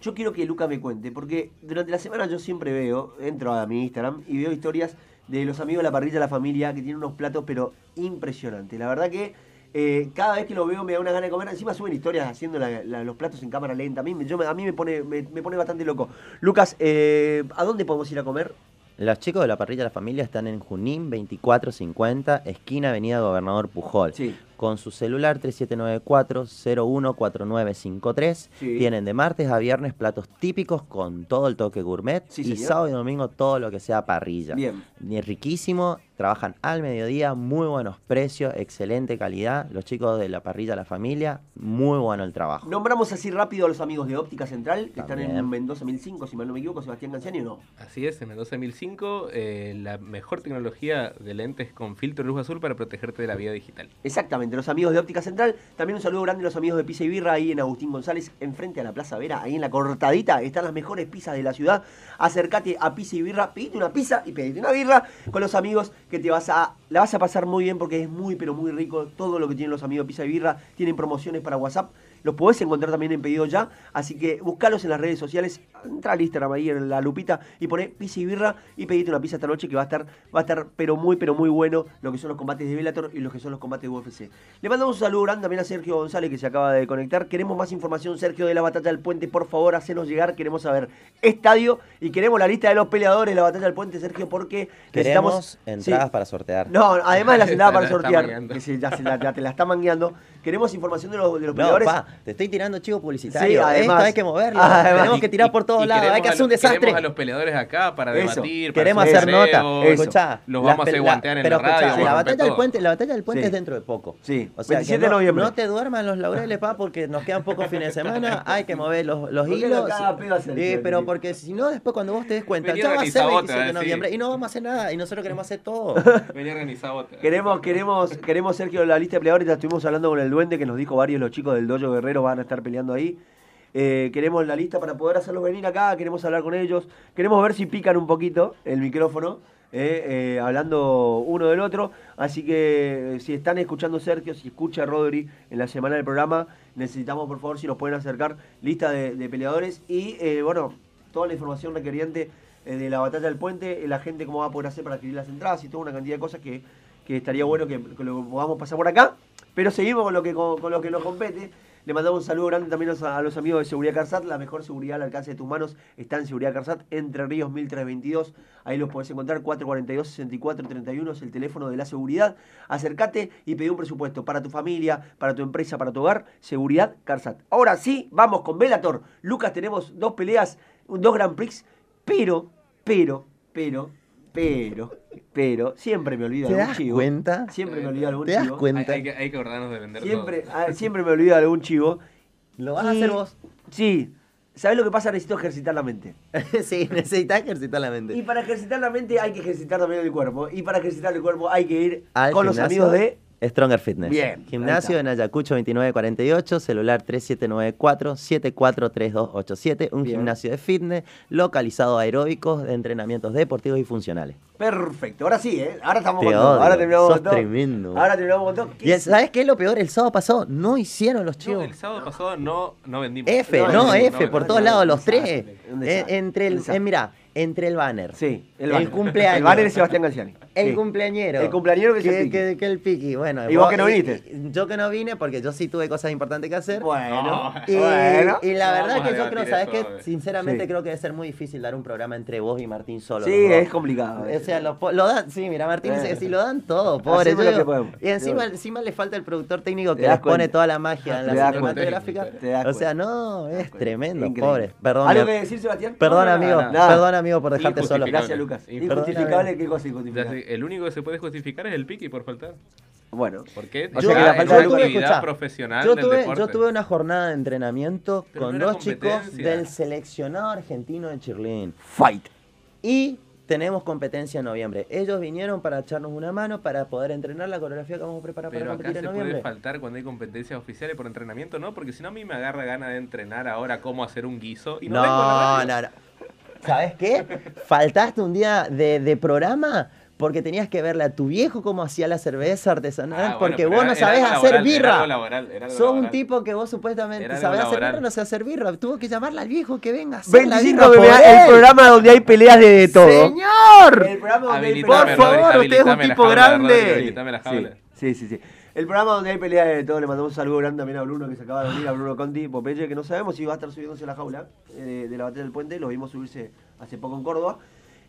yo quiero que Luca me cuente, porque durante la semana yo siempre veo, entro a mi Instagram y veo historias de los amigos de la parrilla de la familia que tienen unos platos, pero impresionantes. La verdad que eh, cada vez que lo veo me da una gana de comer. Encima suben historias haciendo la- la- los platos en cámara lenta. A mí, me- yo, me- a mí me, pone, me, me pone bastante loco. Lucas, eh, ¿a dónde podemos ir a comer? Los chicos de la parrilla de la familia están en Junín 2450, esquina Avenida Gobernador Pujol. Sí. Con su celular 3794-014953. Sí. Tienen de martes a viernes platos típicos con todo el toque gourmet. Sí, y señor. sábado y domingo todo lo que sea parrilla. Bien. Riquísimo, trabajan al mediodía, muy buenos precios, excelente calidad. Los chicos de la parrilla la familia, muy bueno el trabajo. Nombramos así rápido a los amigos de Óptica Central, que están en. Mendoza 1005, si mal no me equivoco, Sebastián Canciani o no. Así es, en Mendoza 1005, eh, la mejor tecnología de lentes con filtro de luz azul para protegerte de la vida digital. Exactamente, los amigos de Óptica Central. También un saludo grande a los amigos de Pizza y Birra ahí en Agustín González, enfrente a la Plaza Vera, ahí en la cortadita. Están las mejores pizzas de la ciudad. Acércate a Pizza y Birra, pedite una pizza y pedite una birra con los amigos que te vas a. La vas a pasar muy bien porque es muy, pero muy rico todo lo que tienen los amigos de Pizza y Birra. Tienen promociones para WhatsApp. Los podés encontrar también en pedido ya. Así que buscalos en las redes sociales. Entra al Instagram ahí en la lupita y poné pizza y birra y pedite una pizza esta noche que va a estar, va a estar pero muy, pero muy bueno lo que son los combates de Bellator y los que son los combates de UFC. Le mandamos un saludo grande también a Sergio González que se acaba de conectar. Queremos más información, Sergio, de la batalla del puente. Por favor, hacenos llegar. Queremos saber estadio y queremos la lista de los peleadores de la batalla del puente, Sergio, porque Queremos necesitamos. entradas Sí. para sortear. No, además de las entradas para La sortear, sí, ya, se la, ya te la está mangueando. Queremos información de los, de los No, peleadores. pa, te estoy tirando chivo publicitario. Sí, además. Esto hay que moverlo. Además. Tenemos que tirar por todos Y lados. Hay que hacer un desastre. Queremos a los peleadores acá para Eso. debatir. para Queremos hacer hacer nota. Escuchá, Los vamos a guantear en pero la radio. escuchá, la batalla del puente, la batalla del puente Sí. es dentro de poco. Sí, O sea, 27 que de no, noviembre. no te duermas los laureles, pa, porque nos quedan pocos fines de semana. Hay que mover los, los ¿Por qué hilos. Eh, pero porque si no, después cuando vos te des cuenta, ya va a ser organizado, 27 te va a de noviembre y no vamos a hacer nada. Y nosotros queremos hacer todo. Venía organizado otra. Queremos, queremos, queremos, Sergio, la lista de peleadores. Ya estuvimos hablando con el duende que nos dijo varios de los chicos del Dojo Guerrero van a estar peleando ahí. Eh, queremos la lista para poder hacerlos venir acá, queremos hablar con ellos, queremos ver si pican un poquito el micrófono, eh, eh, hablando uno del otro. Así que eh, si están escuchando Sergio, si escucha Rodri en la semana del programa, necesitamos por favor si nos pueden acercar lista de, peleadores y eh, bueno, toda la información requeriente de la batalla del puente, la gente cómo va a poder hacer para adquirir las entradas y toda una cantidad de cosas que, que estaría bueno que, que lo podamos pasar por acá. Pero seguimos con lo que, con, con lo que nos compete. Le mandamos un saludo grande también a los, amigos de Seguridad Carsat. La mejor seguridad al alcance de tus manos está en Seguridad Carsat, Entre Ríos 1322. Ahí los podés encontrar, 442-6431 es el teléfono de la seguridad. Acércate y pedí un presupuesto para tu familia, para tu empresa, para tu hogar. Seguridad Carsat. Ahora sí, vamos con Velator. Lucas, tenemos dos peleas, dos Grand Prix, pero, pero, pero, pero, pero, siempre me olvido ¿Te algún das chivo. cuenta? Siempre me olvido algún ¿Te das chivo. Hay, cuenta? hay que, hay que acordarnos de vender Siempre, todo. ah, siempre me olvido de algún chivo. ¿Lo vas a Y- hacer vos? Sí. ¿Sabes lo que pasa? Necesito ejercitar la mente. sí, necesitas ejercitar la mente. Y para ejercitar la mente hay que ejercitar también el cuerpo. Y para ejercitar el cuerpo hay que ir ¿Al con los gimnasio? amigos de Stronger Fitness. Bien, Gimnasio en Ayacucho 2948, celular 3794-743287. Un Bien. gimnasio de fitness localizado a aeróbicos, de entrenamientos deportivos y funcionales. Perfecto, ahora sí, ¿eh? Ahora estamos Te con todo. Ahora terminamos sos con todo. tremendo. Ahora terminamos con todo. ¿Qué Y es? ¿sabes qué es lo peor? El sábado pasado no hicieron los No, chivos. el sábado pasado no, no vendimos. F, No, F, no, por no, todos no, lados, los tres. Eh, entre el, eh, mira, entre el banner. Sí, el, El banner. cumpleaños. El banner es Sebastián Galciani. El Sí. cumpleañero. El cumpleañero que que, Piqui. que- que el piqui. Bueno, ¿Y vos que no viniste? y- yo que no vine porque yo sí tuve cosas importantes que hacer. Bueno, No. Y, bueno. y la verdad vamos que yo creo, ¿sabes qué? Sinceramente Sí. creo que debe ser muy difícil dar un programa entre vos y Martín solo. Sí, es complicado. O sea, lo, lo dan, sí, mira, Martín dice Eh. que sí lo dan todo, pobre. Hacemos yo lo digo, que podemos. y encima, Yo- encima le falta el productor técnico que les pone toda la magia en la cinematográfica. O sea, no, es tremendo, pobre. Perdón, ¿Algo que decir, Sebastián? perdón, amigo, perdón, amigo, por dejarte solo. Gracias, Lucas. Injustificable. ¿qué cosa injustificable? El único que se puede justificar es el piqui por faltar. Bueno, Porque O Yo, sea que la falta de actividad profesional yo tuve, deporte. yo tuve una jornada de entrenamiento Pero con no dos chicos del seleccionado argentino de Chirlín. fight. Y tenemos competencia en noviembre. Ellos vinieron para echarnos una mano para poder entrenar la coreografía que vamos a preparar Pero para acá competir se en puede noviembre. faltar cuando hay competencias oficiales por entrenamiento, ¿no? Porque si no a mí me agarra gana de entrenar ahora cómo hacer un guiso y no, No, la radio. no, no. ¿Sabes qué? Faltaste un día de, de programa porque tenías que verle a tu viejo cómo hacía la cerveza artesanal, Ah, bueno, porque vos era- no sabés hacer Era birra. algo laboral, era algo Sos un tipo que vos supuestamente sabés hacer birra, no sé hacer birra. Tuvo que llamarle al viejo que venga a hacer la 25 birra por MMA, el él. programa donde hay peleas de todo. ¡Señor! El programa donde hay peleas Por favor, Rodri, usted es un la tipo jaula de grande. La Sí, jaula. sí, sí, sí. El programa donde hay pelea de todo, le mandamos un saludo grande también a Bruno que se acaba de venir, a Bruno Conti, Popeye, que no sabemos si va a estar subiéndose a la jaula eh, de la batalla del puente, lo vimos subirse hace poco en Córdoba.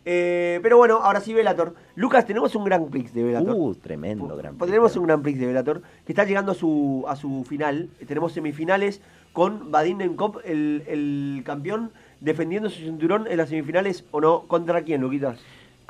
Eh, pero bueno, ahora sí, Velator. Lucas, tenemos un Grand Prix de Velator. Uh, tremendo, gran Tenemos un Grand Prix de Velator que está llegando a su, a su final. Tenemos semifinales con Vadim el, el campeón, defendiendo su cinturón en las semifinales o no. ¿Contra quién, Luquitas?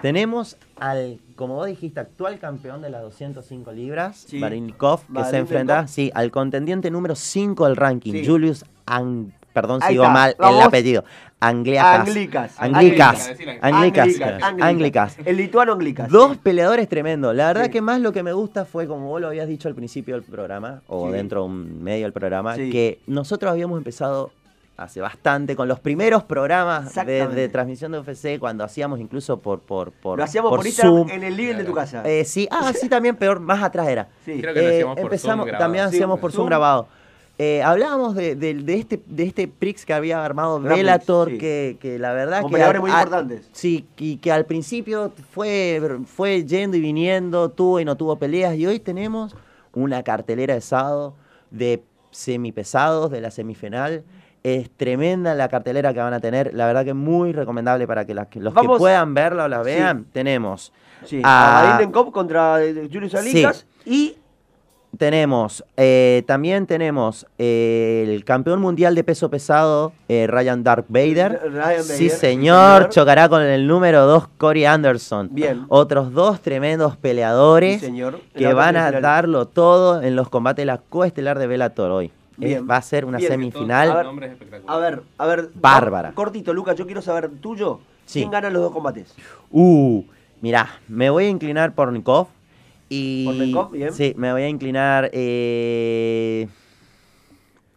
Tenemos al, como vos dijiste, actual campeón de las 205 libras, Sí. Que se enfrenta, sí, al contendiente número 5 del ranking, Sí. Julius Ang, perdón, sigo está, mal el apellido, Angliacas. Anglicas. Anglicas. Anglicas. Anglicas. Anglicas. El lituano Anglicas. Dos peleadores tremendos. La verdad Sí. que más lo que me gusta fue, como vos lo habías dicho al principio del programa, o Sí. dentro de un medio del programa, Sí. que nosotros habíamos empezado hace bastante con los primeros programas de, transmisión de UFC, cuando hacíamos incluso por, por, por, Lo hacíamos por, por Instagram Zoom. en el living de tu casa. Eh, sí, ah, sí, también peor, más atrás era. sí. Creo que lo Eh, hacíamos por empezamos, Zoom grabado. también Sí, hacíamos por Zoom, Zoom. grabado. Eh, hablábamos de, de- de este, de este Prix que había armado Gran Velator, Prix, sí. que, que la verdad Con que... a- muy a- importantes. Sí, y que al principio fue, fue yendo y viniendo, tuvo y no tuvo peleas, y hoy tenemos una cartelera de sábado de semipesados de la semifinal. Es tremenda la cartelera que van a tener, la verdad que muy recomendable para que, las- los Vamos- que puedan verla o la Sí. vean. Tenemos Sí, a Vadim Nenkov contra eh, Julius Alicas y Tenemos, eh, también tenemos eh, el campeón mundial de peso pesado, eh, Ryan Dark Vader. Ryan Sí, señor, señor. chocará con el número 2, Corey Anderson. Bien. Otros dos tremendos peleadores Sí, señor. Que van a darlo todo en los combates de la coestelar de Bellator hoy. Bien. Eh, va a ser una Bien. semifinal. A ver. A ver, a ver. Bárbara. Cortito, Lucas, yo quiero saber tuyo. Sí. ¿Quién gana los dos combates? Uh, mirá, me voy a inclinar por Nikov. Y, ¿Por Nenkov? Bien. Sí, me voy a inclinar. Eh,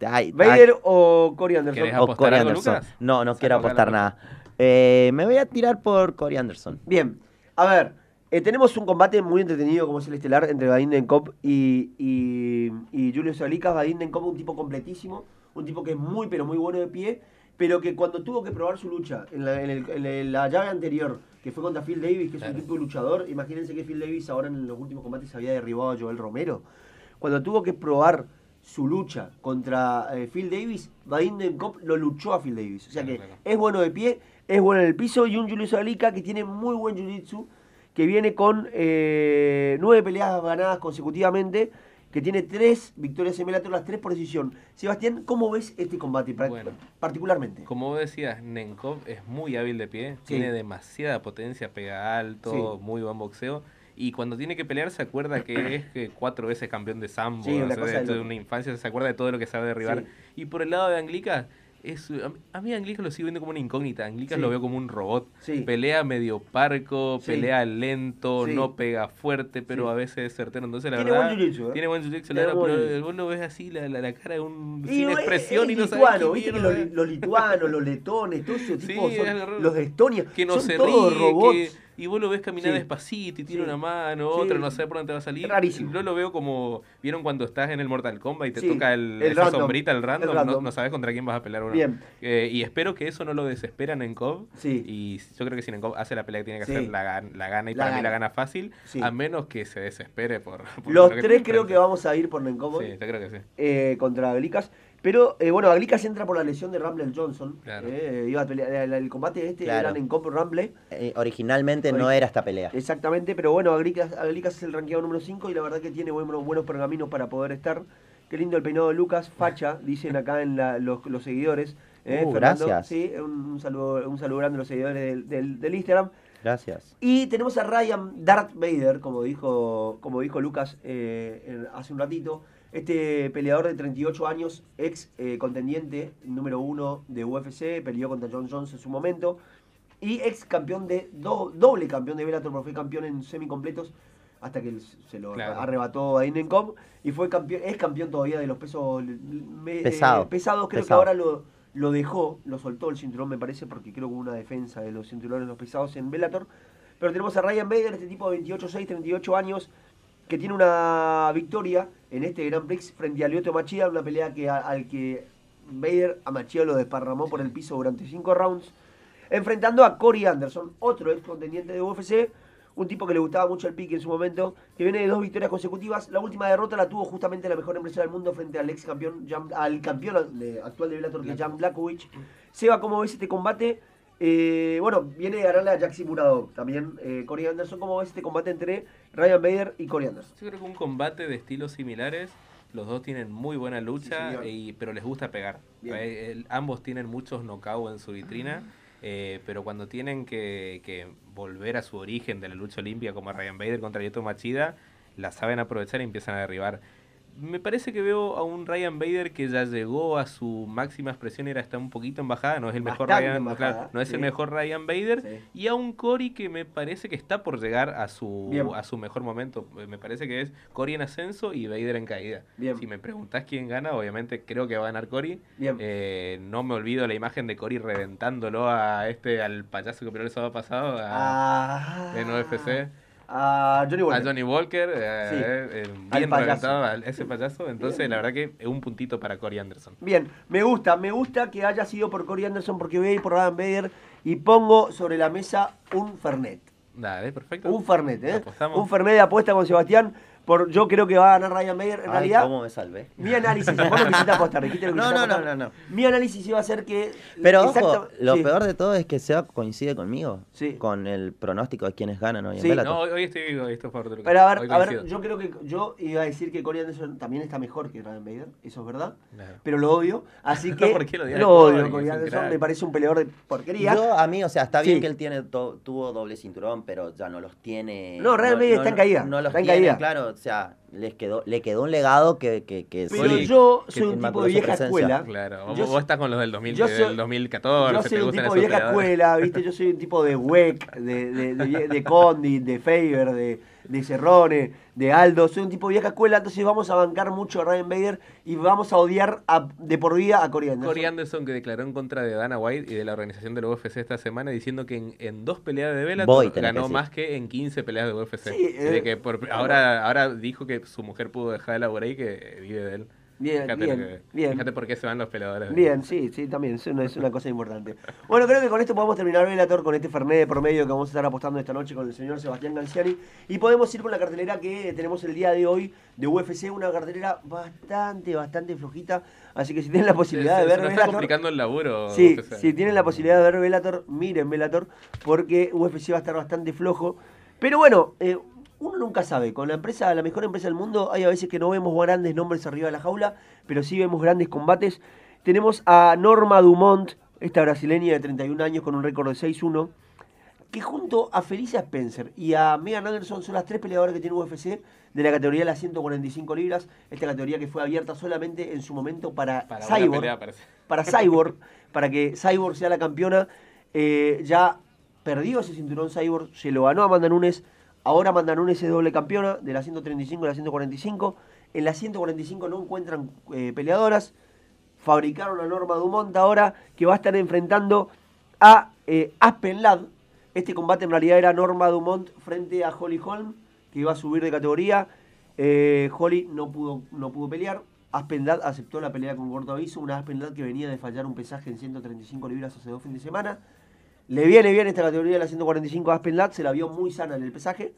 ay, ¿Vader o Corey Anderson? ¿Querés o apostar Corey algo, Anderson. Lucas? No, no quiero apostar nada. Eh, me voy a tirar por Corey Anderson. Bien, a ver, eh, tenemos un combate muy entretenido como es el estelar entre Vadim Nenkov y, y, y Julius Alicas. Vadim Nenkov un tipo completísimo, un tipo que es muy pero muy bueno de pie, pero que cuando tuvo que probar su lucha en la, en el- en la llave anterior, que fue contra Phil Davis, que es Claro. un tipo de luchador, imagínense que Phil Davis ahora en los últimos combates había derribado a Joel Romero. Cuando tuvo que probar su lucha contra eh, Phil Davis, Vadim Nenkov lo luchó a Phil Davis. O sea que Claro, claro. es bueno de pie, es bueno en el piso y un Julius Alica que tiene muy buen jiu-jitsu, que viene con eh, nueve peleas ganadas consecutivamente, que tiene tres victorias las tres por decisión. Sebastián, ¿cómo ves este combate Bueno. particularmente? Como decías, Nenkov es muy hábil de pie, Sí. tiene demasiada potencia, pega alto, Sí. muy buen boxeo. Y cuando tiene que pelear se acuerda que es que cuatro veces campeón de sambo, Sí, o sea, de una infancia, se acuerda de todo lo que sabe derribar. Y por el lado de Anglica, es, a mí a Anglicas lo sigo viendo como una incógnita. Anglicas Sí. lo veo como un robot. Sí. Pelea medio parco, Sí. pelea lento, no pega fuerte, pero a veces es certero. Entonces, la Tiene verdad. buen jiu-jitsu, ¿eh? Tiene buen jiu-jitsu, Tiene la verdad, buen pero jiu-jitsu. vos lo ves así, la, la, la cara de un. Y sin es- expresión es y no lituano, viste que los, los lituanos, los letones, todos esos tipos son- los de Estonia, que no son se todos ríe, robots. que- y vos lo ves caminar Sí. despacito y Sí. una mano, otra, no sé por dónde va a salir. Rarísimo. Yo lo veo como, ¿vieron cuando estás en el Mortal Kombat y te toca el, el esa random, sombrita, el random, el no- random. No, sabes contra quién vas a pelear uno. Bien. Eh, y espero que eso no lo desesperan en COV. Sí. Y yo creo que si en COV hace la pelea que tiene que hacer, la, la gana y La para mí la gana. gana fácil, Sí. a menos que se desespere por... por Los que tres creo que vamos a ir por Nenkomo Sí, yo creo que sí. eh, contra Glicas. Pero eh, bueno, Glicas entra por la lesión de Rumble Johnson. Claro. eh, iba a pelear, el, el combate este Claro. era Nenkomo Rumble. Eh, originalmente no Ori- era esta pelea. Exactamente, pero bueno, Aglicas, Aglicas es el ranqueado número 5 y la verdad que tiene buenos, buenos pergaminos para poder estar. Qué lindo el peinado de Lucas, facha, dicen acá en la- los, los seguidores. eh, Uh, Fernando. gracias. Sí, un, un saludo, un saludo grande a los seguidores del, del- del Instagram. Gracias. Y tenemos a Ryan Darth Vader, como dijo, como dijo Lucas eh, en- hace un ratito. Este peleador de 38 años, ex eh, contendiente número uno de UFC, peleó contra John Jones en su momento. Y ex campeón de, do- doble campeón de Bellator, porque fue campeón en semicompletos hasta que se lo Claro. arrebató a Inencom. Y fue campeón, es campeón todavía de los pesos me- Pesado. eh, pesados. Creo que ahora lo, lo dejó, lo soltó el cinturón, me parece, porque creo que hubo una defensa de los cinturones los pesados en Bellator. Pero tenemos a Ryan Bader, este tipo de 28, 6, 38 años, que tiene una victoria en este Grand Prix frente a Lyoto Machida, una pelea que a- al que Bader a Machida lo desparramó por el piso durante 5 rounds, enfrentando a Corey Anderson, otro ex contendiente de UFC, un tipo que le gustaba mucho el pique en su momento, que viene de dos victorias consecutivas. La última derrota la tuvo justamente la mejor empresa del mundo frente al ex campeón, al campeón actual de Bellator, que es Jan Blakowicz. Seba, ¿cómo ves este combate? Eh, bueno, viene de ganarle a Jaxi Murado también. Eh, Corey Anderson, ¿cómo ves este combate entre Ryan Bader y Corey Anderson? Yo creo que un combate de estilos similares. Los dos tienen muy buena lucha, Sí, y, pero les gusta pegar. Eh, ambos tienen muchos knockouts en su vitrina, eh, pero cuando tienen que, que volver a su origen de la lucha olimpia, como Ryan Bader contra Lyoto Machida, la saben aprovechar y empiezan a derribar. Me parece que veo a un Ryan Bader que ya llegó a su máxima expresión y ahora está un poquito en bajada. No es el mejor Ryan, en bajada, claro, no es el mejor Ryan Bader. Sí. Y a un Cory que me parece que está por llegar a su, Bien. a su mejor momento. Eh, Me parece que es Cory en ascenso y Vader en caída. Bien. Si me preguntás quién gana, obviamente creo que va a ganar Cory. Eh, no me olvido la imagen de Cory reventándolo a este, al payaso que peleó el sábado pasado, a, Ah, en UFC. A Johnny Walker. A Johnny Walker, eh, Sí. eh, Al bien payaso. a ese payaso. Entonces, Bien. la verdad que es un puntito para Cory Anderson. Bien, me gusta, me gusta que haya sido por Corey Anderson porque voy a ir por Ryan Bader y pongo sobre la mesa un Fernet. Dale, perfecto. Un Fernet, ¿eh? Apostamos. Un Fernet de apuesta con Sebastián. Por, yo creo que va a ganar Ryan Bader. En Ay, realidad, ¿cómo me salvé? mi análisis, vos no quisiste apostar, dijiste que No, no, no, no, no. Mi análisis iba a ser que. Pero ojo, lo sí. peor de todo es que Seba coincide conmigo. Sí. Con el pronóstico de quienes ganan hoy en Sí. Bellator. No, hoy, estoy, hoy estoy favor de Lucas. Pero a ver, a ver, yo creo que yo iba a decir que Corey Anderson también está mejor que Ryan Bader, eso es verdad. Claro. Pero lo odio, así No, que ¿por qué lo lo odio, Corey, Anderson, me parece un peleador de porquería. Yo, a mí, o sea, está bien Sí. que él tiene to- tuvo doble cinturón, pero ya no los tiene. No, realmente está en caída, No, los está en tiene, caída. claro, o sea, les quedó, le quedó un legado que, que, que Pero yo soy un tipo de vieja escuela. Claro, vos, Yo vos estás con los del, 2000, yo soy- del 2014. Yo te soy un tipo de vieja escuela, ¿viste? Yo soy un tipo de Weck, de, de, de, de Condit, de Faber, de, de Cerrone, de Aldo. Soy un tipo de vieja escuela, entonces vamos a bancar mucho a Ryan Bader y vamos a odiar a- de por vida a Corey Anderson. Corey Anderson que declaró en contra de Dana White y de la organización de la UFC esta semana diciendo que en, en dos peleas de Bellator que ganó más que en 15 peleas de UFC. Sí, Y de eh, que por- ahora, ahora dijo que su mujer pudo dejar de laburar y que vive de él. Bien, Fíjate, bien, lo que- bien. fíjate por qué se van los peleadores. de- Bien, sí, sí, también, es una, es una cosa importante. Bueno, creo que con esto podemos terminar Velator con este Fernet de promedio que vamos a estar apostando esta noche con el señor Sebastián Ganciani. Y podemos ir con la cartelera que tenemos el día de hoy de UFC, una cartelera bastante, bastante flojita. Así que si tienen la Se, posibilidad se- de se ver nos está complicando el laburo. Sí, UFC. si tienen la posibilidad de ver Velator, miren Velator, porque UFC va a estar bastante flojo. Pero bueno, eh, uno nunca sabe. Con la empresa, la mejor empresa del mundo, hay a veces que no vemos grandes nombres arriba de la jaula, pero sí vemos grandes combates. Tenemos a Norma Dumont, esta brasileña de 31 años con un récord de 6-1. que junto a Felicia Spencer y a Megan Anderson son las tres peleadoras que tiene UFC de la categoría de las 145 libras, esta categoría que fue abierta solamente en su momento para, Cyborg, pelea, para Cyborg, para que Cyborg sea la campeona. Eh, ya perdió ese cinturón Cyborg, se lo ganó a Amanda Nunes. Ahora Amanda Nunes es doble campeona de la 135 y la 145. En la 145 no encuentran eh, peleadoras. Fabricaron a Norma Dumont ahora que va a estar enfrentando a eh, Aspen Ladd. Este combate en realidad era Norma Dumont frente a Holly Holm, que iba a subir de categoría. Eh, Holly no pudo, no pudo pelear. Aspen Ladd aceptó la pelea con corto aviso. Una Aspen Ladd que venía de fallar un pesaje en 135 libras hace dos fines de semana. Le viene bien esta categoría de la 145 a Aspen Ladd. Se la vio muy sana en el pesaje.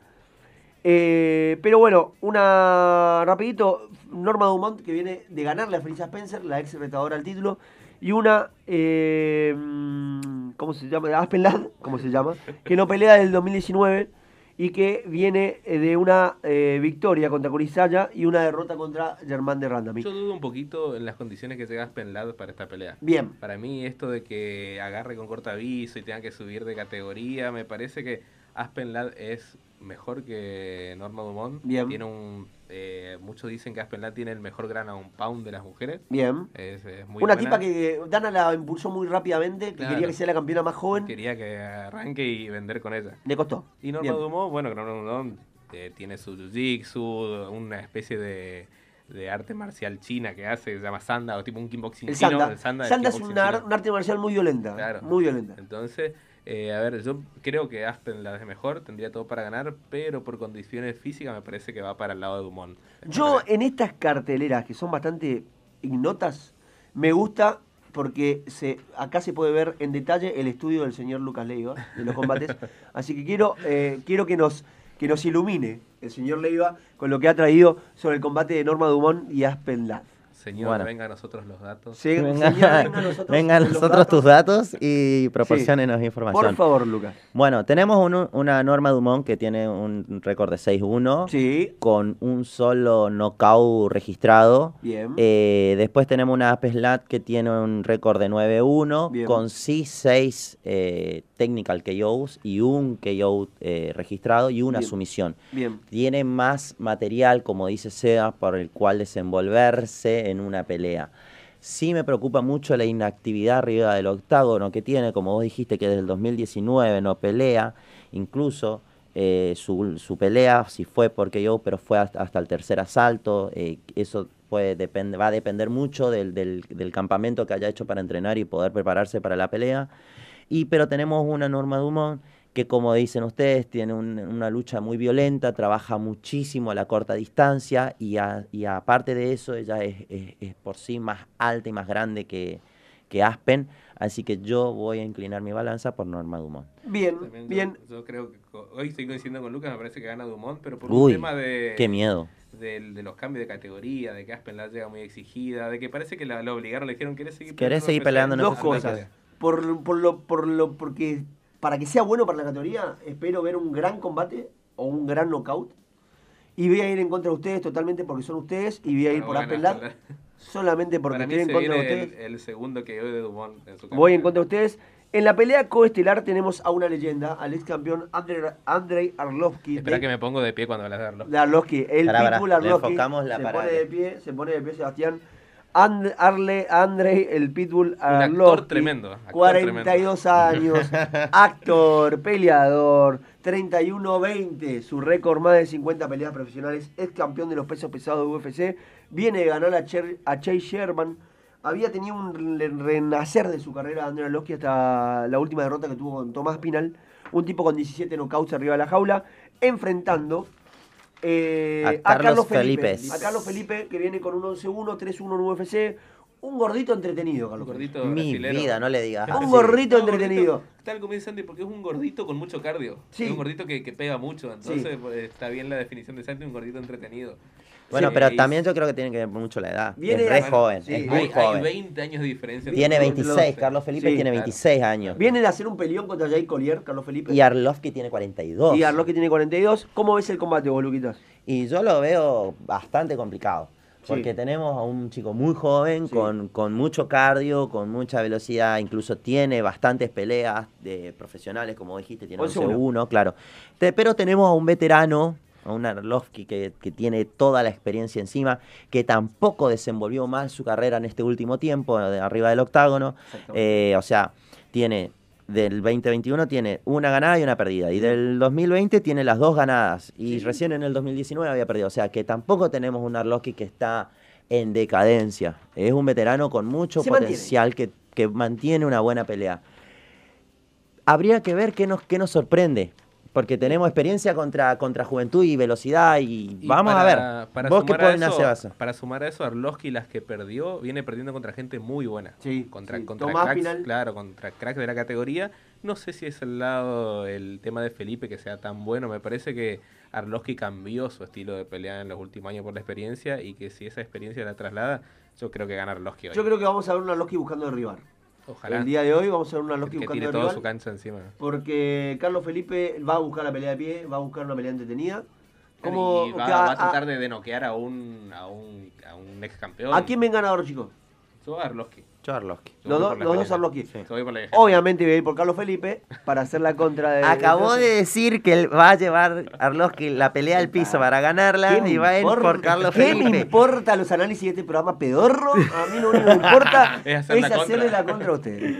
Eh, pero bueno, una rapidito, Norma Dumont que viene de ganarle a Felicia Spencer, la ex retadora al título, y una, eh, mm, ¿cómo se llama? Aspen Ladd, ¿cómo se llama? Que no pelea del 2019 y que viene eh, de una eh, victoria contra Kurisaya y una derrota contra Germán de Randami. Yo dudo un poquito en las condiciones que llega Aspen Ladd para esta pelea. Bien, Para mí esto de que agarre con corto aviso y tenga que subir de categoría, me parece que Aspen Ladd es mejor que Norma Dumont. Bien. Tiene un, eh, muchos dicen que Aspen Ladd tiene el mejor gran a un pound de las mujeres. bien. Es, es muy una buena. tipa que Dana la impulsó muy rápidamente, que Claro. quería que sea la campeona más joven. Quería que arranque y vender con ella. Le costó. Y Norma Bien. Dumont, bueno, que Norma Dumont eh, tiene su jiu-jitsu, una especie de, de arte marcial china que hace, se llama Sanda, o tipo un kickboxing El chino. Sanda. el Sanda, Sanda es una un arte marcial muy violenta. Claro. Muy violenta. Entonces, eh, a ver, yo creo que Aspen la es mejor, tendría todo para ganar, pero por condiciones físicas me parece que va para el lado de Dumont. Yo en estas carteleras que son bastante ignotas, me gusta porque se, acá se puede ver en detalle el estudio del señor Lucas Leiva de los combates. Así que quiero, eh, quiero que, nos, que nos ilumine el señor Leiva con lo que ha traído sobre el combate de Norma Dumont y Aspen Ladd. Señor, Bueno. venga a nosotros los datos. Se- Venga, señor, venga a nosotros tus datos y proporcionenos Por información. favor, Lucas. Bueno, tenemos un- una Norma Dumont que tiene un récord de 6-1 Sí, con un solo knockout registrado. bien. Eh, después tenemos una Apeslat que tiene un récord de 9-1 Bien. con sí 6 eh, technical KOs y un KO eh, registrado y una Bien. sumisión. bien. Tiene más material, como dice Sea, por el cual desenvolverse en una pelea. Sí me preocupa mucho la inactividad arriba del octágono que tiene, como vos dijiste que desde el 2019 no pelea, incluso eh, su, su pelea, si fue porque yo, pero fue hasta, el tercer asalto, eh, eso puede depende, va a depender mucho del, del- campamento que haya hecho para entrenar y poder prepararse para la pelea. Y, pero tenemos una Norma Dumont que, como dicen ustedes, tiene un- una lucha muy violenta, trabaja muchísimo a la corta distancia y, a- y aparte de eso, ella es, es- es por sí más alta y más grande que, que Aspen. Así que yo voy a inclinar mi balanza por Norma Dumont. Bien, También bien. Yo, creo que hoy estoy coincidiendo con Lucas, me parece que gana Dumont, pero por Uy, un tema de, qué miedo. del- de los cambios de categoría, de que Aspen la llega muy exigida, de que parece que la, la obligaron, le dijeron, ¿querés seguir ¿Querés peleando seguir peleando en especial?" Dos cosas. Por, por lo, por lo, porque para que sea bueno para la categoría, espero ver un gran combate o un gran knockout. Y voy a ir en contra de ustedes totalmente porque son ustedes y voy a ir Bueno, por ojalá. solamente porque Para mí estoy en contra de ustedes. el, el segundo que hoy de Dumont en su Voy en contra de ustedes. En la pelea coestelar tenemos a una leyenda, al ex campeón Andrei, Andrei Arlovsky. Espera de- que me pongo de pie cuando hablas de Arlo. de Arlovsky, el Pará, pará, Pitbull le Arlovsky. enfocamos la se parada. pone de pie, se pone de pie Sebastián. And- Arle, Andrei, el Pitbull actor Arlovsky. tremendo, actor 42 años, actor, peleador, 31-20, su récord más de 50 peleas profesionales, es campeón de los pesos pesados de UFC, viene de ganar a, Cher- a Chase Sherman, había tenido un re- renacer de su carrera Andrei Arlovsky hasta la última derrota que tuvo con Tomás Pinal, un tipo con 17 knockouts arriba de la jaula, enfrentando eh, A Carlos Felipe. A Carlos Felipe, que viene con un 11-1, 3-1 en UFC, un gordito entretenido, Un Carlos Felipe. gordito Mi brasilero. vida, no le digas Un gordito No, entretenido. Tal como dice Sandy, porque es un gordito con mucho cardio. Sí. Es un gordito que, que pega mucho. Entonces Sí. pues, está bien la definición de Sandy, un gordito entretenido. Bueno, Sí, pero también yo creo que tiene que ver mucho la edad. Viene es re joven, sí, es hay, muy hay joven. 20 años de diferencia. Tiene los dos. 26, Carlos Felipe Sí, tiene claro. 26 años. Viene de hacer un peleón contra Jay Collier, Carlos Felipe. Y Arlovsky tiene 42. Y Arlovsky tiene 42. ¿Cómo ves el combate vos, Luquitas? Y yo lo veo bastante complicado. Porque tenemos a un chico muy joven, con, con mucho cardio, con mucha velocidad, incluso tiene bastantes peleas de profesionales, como dijiste, tiene 11-1, claro. pero tenemos a un veterano, a un Arlovsky que, que, tiene toda la experiencia encima, que tampoco desenvolvió mal su carrera en este último tiempo, de arriba del octágono. Eh, o sea, tiene del 2021 tiene una ganada y una perdida. Y del 2020 tiene las dos ganadas. Y recién en el 2019 había perdido. O sea que tampoco tenemos un Arlovsky que está en decadencia. Es un veterano con mucho potencial que, que, mantiene una buena pelea. Habría que ver qué nos, qué nos sorprende porque tenemos experiencia contra, contra juventud y velocidad y, vamos a ver. Para ¿Vos qué pueden hacer Para sumar a eso, Arlovsky las que perdió, viene perdiendo contra gente muy buena. Sí, contra, contra cracks, claro, contra cracks de la categoría. No sé si es el lado el tema de Felipe que sea tan bueno, me parece que Arlovsky cambió su estilo de pelea en los últimos años por la experiencia y que si esa experiencia la traslada, yo creo que gana Arlovsky hoy. Yo creo que vamos a ver un Arlovsky buscando derribar. Ojalá. El día de hoy vamos a ver una Loki buscando tiene todo su cancha encima. Porque Carlos Felipe va a buscar la pelea de pie, va a buscar una pelea entretenida. Como, y va, a, tratar de, noquear a un, a un, a un ex campeón. ¿A quién ven ganador, chicos? Yo a Arlovsky. Yo Arlovsky. Los, dos. Sí. Obviamente voy a ir por Carlos Felipe para hacer la contra de... Acabó de decir que va a llevar Arlovsky la pelea al piso para ganarla y va a ir por Carlos Felipe. ¿Qué me importa los análisis de este programa pedorro? A mí lo único que me importa es, hacerle la contra a ustedes.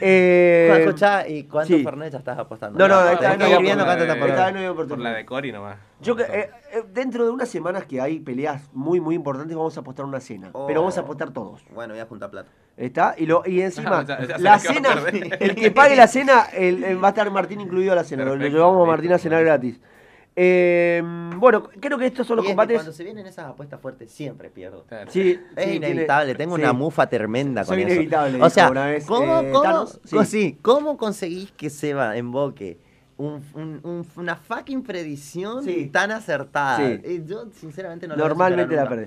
Eh, escuchá, ¿y cuántos sí. Fernet ya estás apostando? No, no, esta vez no viendo cuánto estás apostando. Por, por la de Cori nomás. Yo que, eh, eh, dentro de unas semanas que hay peleas muy, muy importantes, vamos a apostar una cena. Oh. Pero vamos a apostar todos. Bueno, voy a juntar plata. ¿Está? Y, lo, y encima, la cena, el que pague la cena, el, va a estar Martín incluido a la cena. Perfecto, lo llevamos a Martín a cenar gratis. Eh, bueno, creo que estos son los combates. Cuando se vienen esas apuestas fuertes, siempre pierdo. Sí, es inevitable. Tengo una mufa tremenda con Soy eso. inevitable. O sea, ¿cómo, eh, cómo, sí. ¿cómo conseguís que Seba emboque un, un, una fucking predicción tan acertada? Eh, yo, sinceramente, no Normalmente la perdí.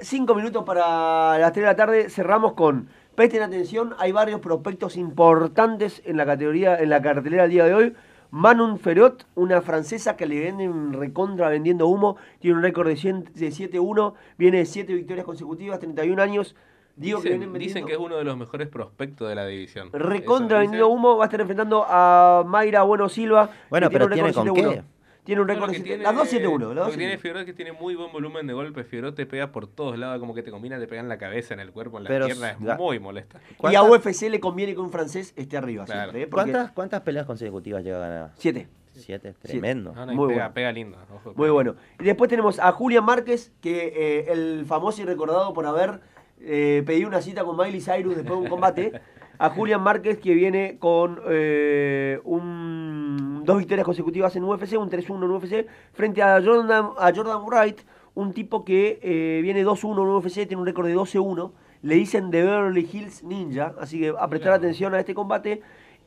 Cinco minutos para las 3 de la tarde. Cerramos con. Presten atención, hay varios prospectos importantes en la categoría, en la cartelera del día de hoy. Manon Ferot, una francesa que le venden recontra vendiendo humo, tiene un récord de 7-1, viene de 7 victorias consecutivas, 31 años. Dicen, que dicen que es uno de los mejores prospectos de la división. Recontra vendiendo humo, va a estar enfrentando a Mayra Bueno Silva. Bueno, pero tiene con qué. Tiene un récord. de las 2-7-1. Lo que tiene Fiorot es que tiene muy buen volumen de golpes. Fiorot te pega por todos lados, como que te combina, te pega en la cabeza, en el cuerpo, en la pierna. Es muy molesta. Y a UFC le conviene que un francés esté arriba. Siempre, ¿eh? ¿Cuántas, ¿Cuántas peleas consecutivas llega a ganar? Siete. Siete, tremendo. muy pega, bueno. pega lindo. muy bueno. Y después tenemos a Julian Márquez, que eh, el famoso y recordado por haber eh, pedido una cita con Miley Cyrus después de un combate. a Julian Márquez, que viene con eh, un, dos victorias consecutivas en UFC, un 3-1 en UFC, frente a Jordan, a Jordan Wright, un tipo que eh, viene 2-1 en UFC, tiene un récord de 12-1. Le dicen The Beverly Hills Ninja, así que a prestar atención a este combate.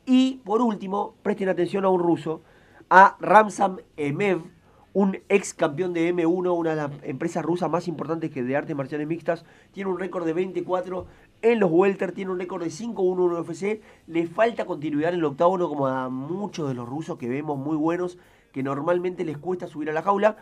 Y por último, presten atención a un ruso, a Ramzan Emev, un ex campeón de M1, una de las empresas rusas más importantes que de artes marciales mixtas. Tiene un récord de 24 en los welter, tiene un récord de 5-1 en UFC. Le falta continuidad en el octágono como a muchos de los rusos que vemos muy buenos, que normalmente les cuesta subir a la jaula.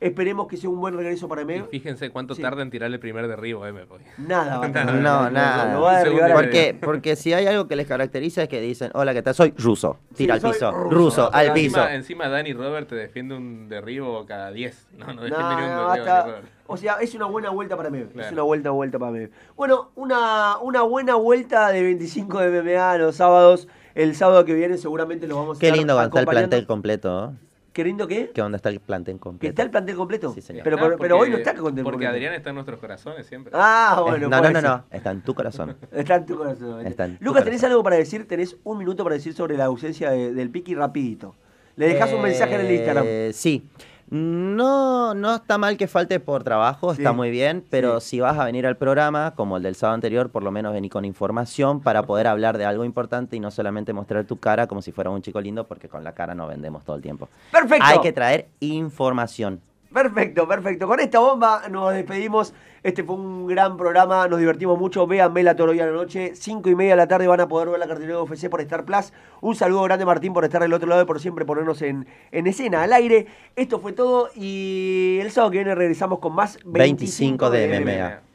Esperemos que sea un buen regreso para M. fíjense cuánto tarda en tirar el primer derribo, M. Nada, va no, nada. porque, porque si hay algo que les caracteriza es que dicen, hola, ¿qué tal? Soy ruso. Tira al piso. Ruso, al piso. Encima, Danny Robert te defiende un derribo cada 10. No, no defiende ni un derribo. o sea, es una buena vuelta para mí. Es una vuelta, vuelta para mí. Bueno, una, una buena vuelta de 25 de MMA los sábados. El sábado que viene seguramente lo vamos a Qué lindo va a estar el plantel completo. ¿Qué lindo qué? ¿Qué onda está el plantel completo? ¿Que está el plantel completo? Sí, señor. Pero, pero hoy no está el plantel Porque Adrián está en nuestros corazones siempre. Ah, bueno. no, no, no, no, está en tu corazón. está en tu corazón. Lucas, ¿tenés algo para decir? Tenés un minuto para decir sobre la ausencia del Piqui rapidito. Le dejas un mensaje en el Instagram. Eh, sí. No, no está mal que falte por trabajo, está muy bien, pero si vas a venir al programa, como el del sábado anterior, por lo menos vení con información para poder hablar de algo importante y no solamente mostrar tu cara como si fuera un chico lindo, porque con la cara no vendemos todo el tiempo. Perfecto. Hay que traer información. Perfecto, perfecto. Con esta bomba nos despedimos. Este fue un gran programa, nos divertimos mucho. Vean Toro hoy a la noche, 5 y media de la tarde van a poder ver la cartelera de UFC por Star Plus. Un saludo grande Martín por estar del otro lado y por siempre ponernos en, en escena, al aire. Esto fue todo y el sábado que viene regresamos con más 25, de, MMA. sudar